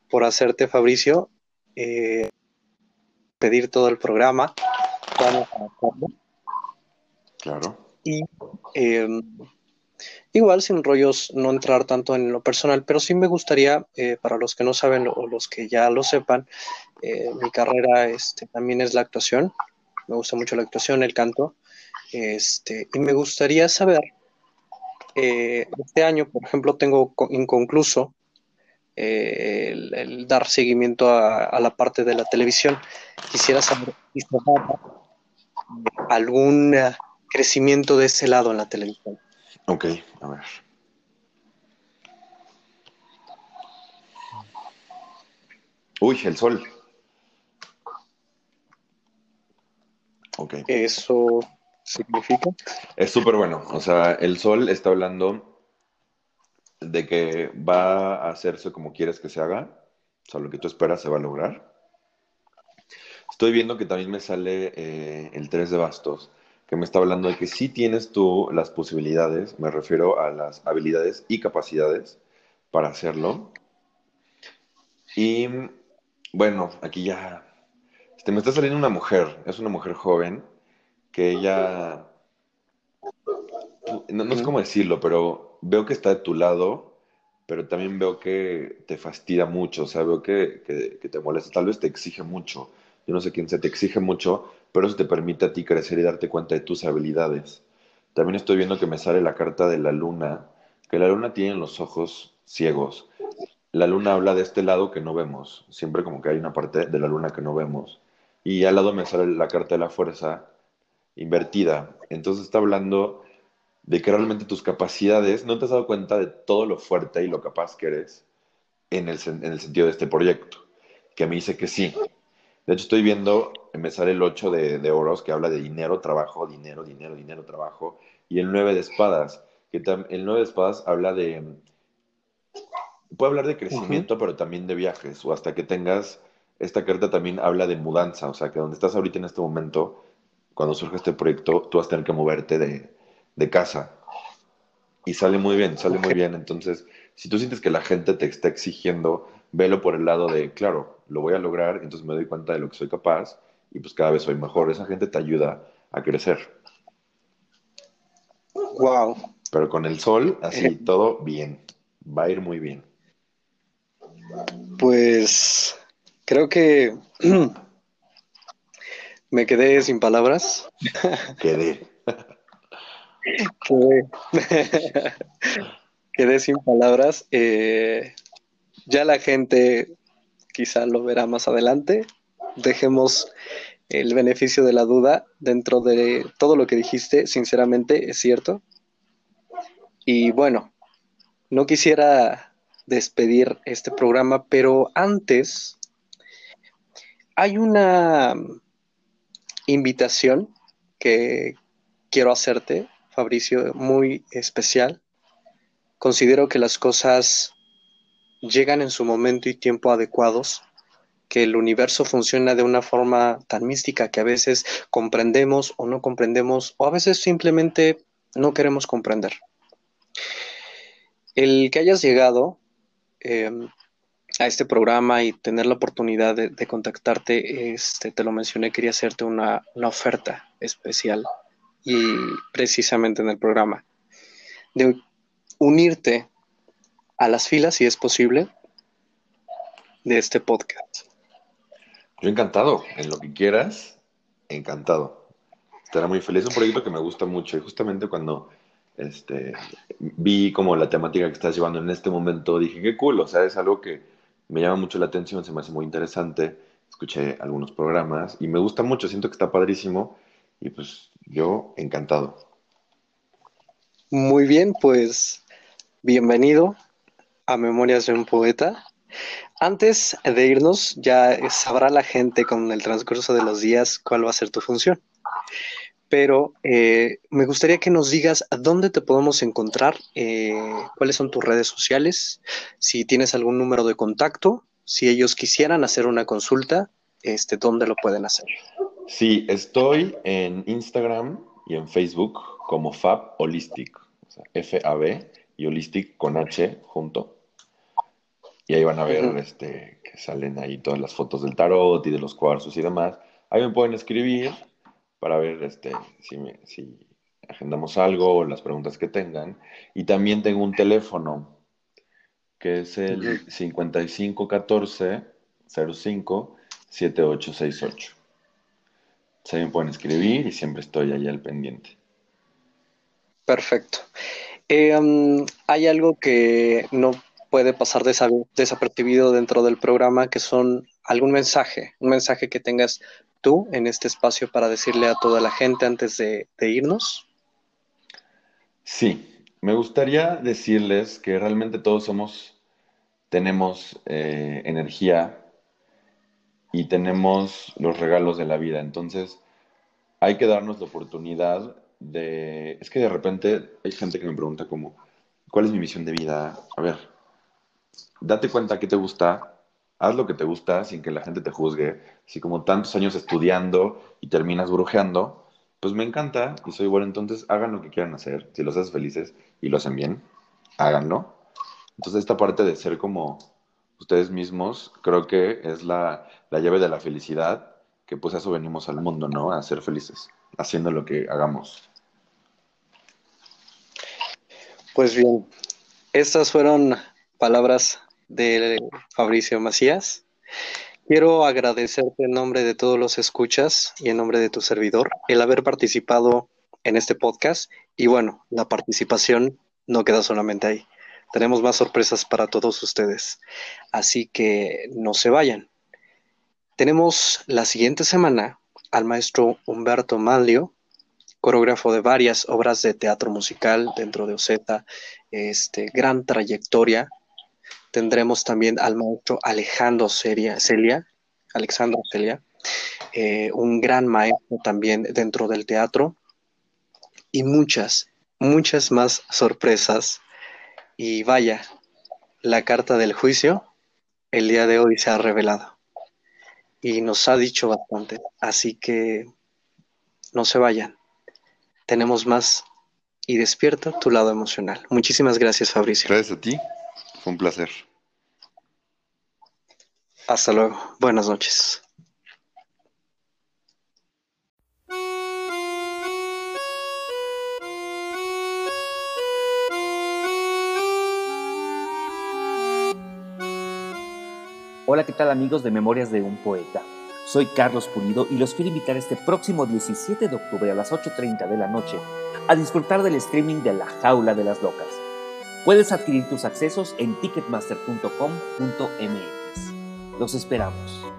Speaker 1: por hacerte, Fabricio. Eh, pedir todo el programa. Vamos a
Speaker 2: Claro.
Speaker 1: Y em, igual, sin rollos, no entrar tanto en lo personal, pero sí me gustaría, eh, para los que no saben o los que ya lo sepan, eh, mi carrera este, también es la actuación. Me gusta mucho la actuación, el canto. Este, y me gustaría saber eh, este año, por ejemplo, tengo inconcluso eh, el, dar seguimiento a, la parte de la televisión. Quisiera saber si algún crecimiento de ese lado en la televisión.
Speaker 2: Ok, a ver. Uy, el sol.
Speaker 1: Ok. Eso significa.
Speaker 2: Es súper bueno. O sea, el sol está hablando de que va a hacerse como quieres que se haga. O sea, lo que tú esperas se va a lograr. Estoy viendo que también me sale eh, el 3 de bastos, que me está hablando de que sí tienes tú las posibilidades, me refiero a las habilidades y capacidades para hacerlo. Y bueno, aquí ya este, me está saliendo una mujer, es una mujer joven, que ella, no, no sé cómo decirlo, pero veo que está de tu lado, pero también veo que te fastidia mucho, o sea, veo que, que, te molesta, tal vez te exige mucho, yo no sé quién se te exige mucho, pero eso te permite a ti crecer y darte cuenta de tus habilidades. También estoy viendo que me sale la carta de la luna, que la luna tiene los ojos ciegos. La luna habla de este lado que no vemos, siempre como que hay una parte de la luna que no vemos. Y al lado me sale la carta de la fuerza invertida. Entonces está hablando de que realmente tus capacidades, no te has dado cuenta de todo lo fuerte y lo capaz que eres en el, en el sentido de este proyecto, que me dice que sí. De hecho, estoy viendo, me sale el 8 de, de, oros que habla de dinero, trabajo, dinero, dinero, dinero, trabajo, y el 9 de espadas, que el 9 de espadas habla de, puede hablar de crecimiento, pero también de viajes, o hasta que tengas, esta carta también habla de mudanza, o sea, que donde estás ahorita en este momento, cuando surge este proyecto, tú vas a tener que moverte de, de casa. Y sale muy bien, sale muy bien. Entonces, si tú sientes que la gente te está exigiendo, velo por el lado de, claro, lo voy a lograr, entonces me doy cuenta de lo que soy capaz y pues cada vez soy mejor. Esa gente te ayuda a crecer.
Speaker 1: Wow.
Speaker 2: Pero con el sol, así eh. todo bien. Va a ir muy bien.
Speaker 1: Pues creo que me quedé sin palabras.
Speaker 2: Quedé.
Speaker 1: Quedé, sin palabras. Eh, ya la gente quizá lo verá más adelante. Dejemos el beneficio de la duda dentro de todo lo que dijiste. Sinceramente, es cierto. Y bueno, no quisiera despedir este programa, pero antes hay una invitación que quiero hacerte Fabricio, muy especial. Considero que las cosas llegan en su momento y tiempo adecuados, que el universo funciona de una forma tan mística que a veces comprendemos o no comprendemos, o a veces simplemente no queremos comprender. El que hayas llegado em, a este programa y tener la oportunidad de, contactarte, este, te lo mencioné, quería hacerte una, una oferta especial y precisamente en el programa, de unirte a las filas, si es posible, de este podcast.
Speaker 2: Yo encantado, en lo que quieras, encantado. Estará muy feliz. Es un proyecto que me gusta mucho y justamente cuando este, vi como la temática que estás llevando en este momento, dije, qué cool, o sea, es algo que me llama mucho la atención, se me hace muy interesante. Escuché algunos programas y me gusta mucho, siento que está padrísimo y pues yo encantado.
Speaker 1: Muy bien, pues bienvenido a Memorias de un Poeta. Antes de irnos, ya sabrá la gente con el transcurso de los días cuál va a ser tu función. Pero eh, me gustaría que nos digas a dónde te podemos encontrar, eh, cuáles son tus redes sociales, si tienes algún número de contacto, si ellos quisieran hacer una consulta, este, dónde lo pueden hacer.
Speaker 2: Sí, estoy en Instagram y en Facebook como Fab Holistic, o sea, F-A-B y Holistic con H junto. Y ahí van a ver este, que salen ahí todas las fotos del tarot y de los cuarzos y demás. Ahí me pueden escribir para ver este, si, si agendamos algo o las preguntas que tengan. Y también tengo un teléfono que es el 5514 05 7868. Se me pueden escribir y siempre estoy ahí al pendiente.
Speaker 1: Perfecto. Eh, um, hay algo que no puede pasar desapercibido dentro del programa, que son algún mensaje, un mensaje que tengas tú en este espacio para decirle a toda la gente antes de, irnos.
Speaker 2: Sí, me gustaría decirles que realmente todos somos, tenemos eh, energía y tenemos los regalos de la vida. Entonces, hay que darnos la oportunidad de... Es que de repente hay gente que me pregunta como, ¿cuál es mi misión de vida? A ver, date cuenta que te gusta, haz lo que te gusta sin que la gente te juzgue. Si como tantos años estudiando y terminas brujeando, pues me encanta y soy bueno, entonces hagan lo que quieran hacer. Si los haces felices y lo hacen bien, háganlo. Entonces esta parte de ser como ustedes mismos, creo que es la, la llave de la felicidad que pues a eso venimos al mundo, ¿no? A ser felices, haciendo lo que hagamos.
Speaker 1: Pues bien, estas fueron palabras de Fabricio Macías. Quiero agradecerte en nombre de todos los escuchas y en nombre de tu servidor el haber participado en este podcast. Y bueno, la participación no queda solamente ahí. Tenemos más sorpresas para todos ustedes. Así que no se vayan. Tenemos la siguiente semana al maestro Humberto Manlio, coreógrafo de varias obras de teatro musical dentro de Oceta, este, gran trayectoria. Tendremos también al maestro Alejandro Celia, Celia Alexandro Celia, eh, un gran maestro también dentro del teatro y muchas, muchas más sorpresas. Y vaya, la carta del juicio el día de hoy se ha revelado y nos ha dicho bastante. Así que no se vayan. Tenemos más y despierta tu lado emocional. Muchísimas gracias, Fabricio.
Speaker 2: Gracias a ti. Fue un placer.
Speaker 1: Hasta luego. Buenas noches.
Speaker 3: Hola, ¿qué tal amigos de Memorias de un Poeta? Soy Carlos Pulido y los quiero invitar este próximo 17 de octubre a las 8.30 de la noche a disfrutar del streaming de La Jaula de las Locas. Puedes adquirir tus accesos en ticketmaster.com.mx. Los esperamos.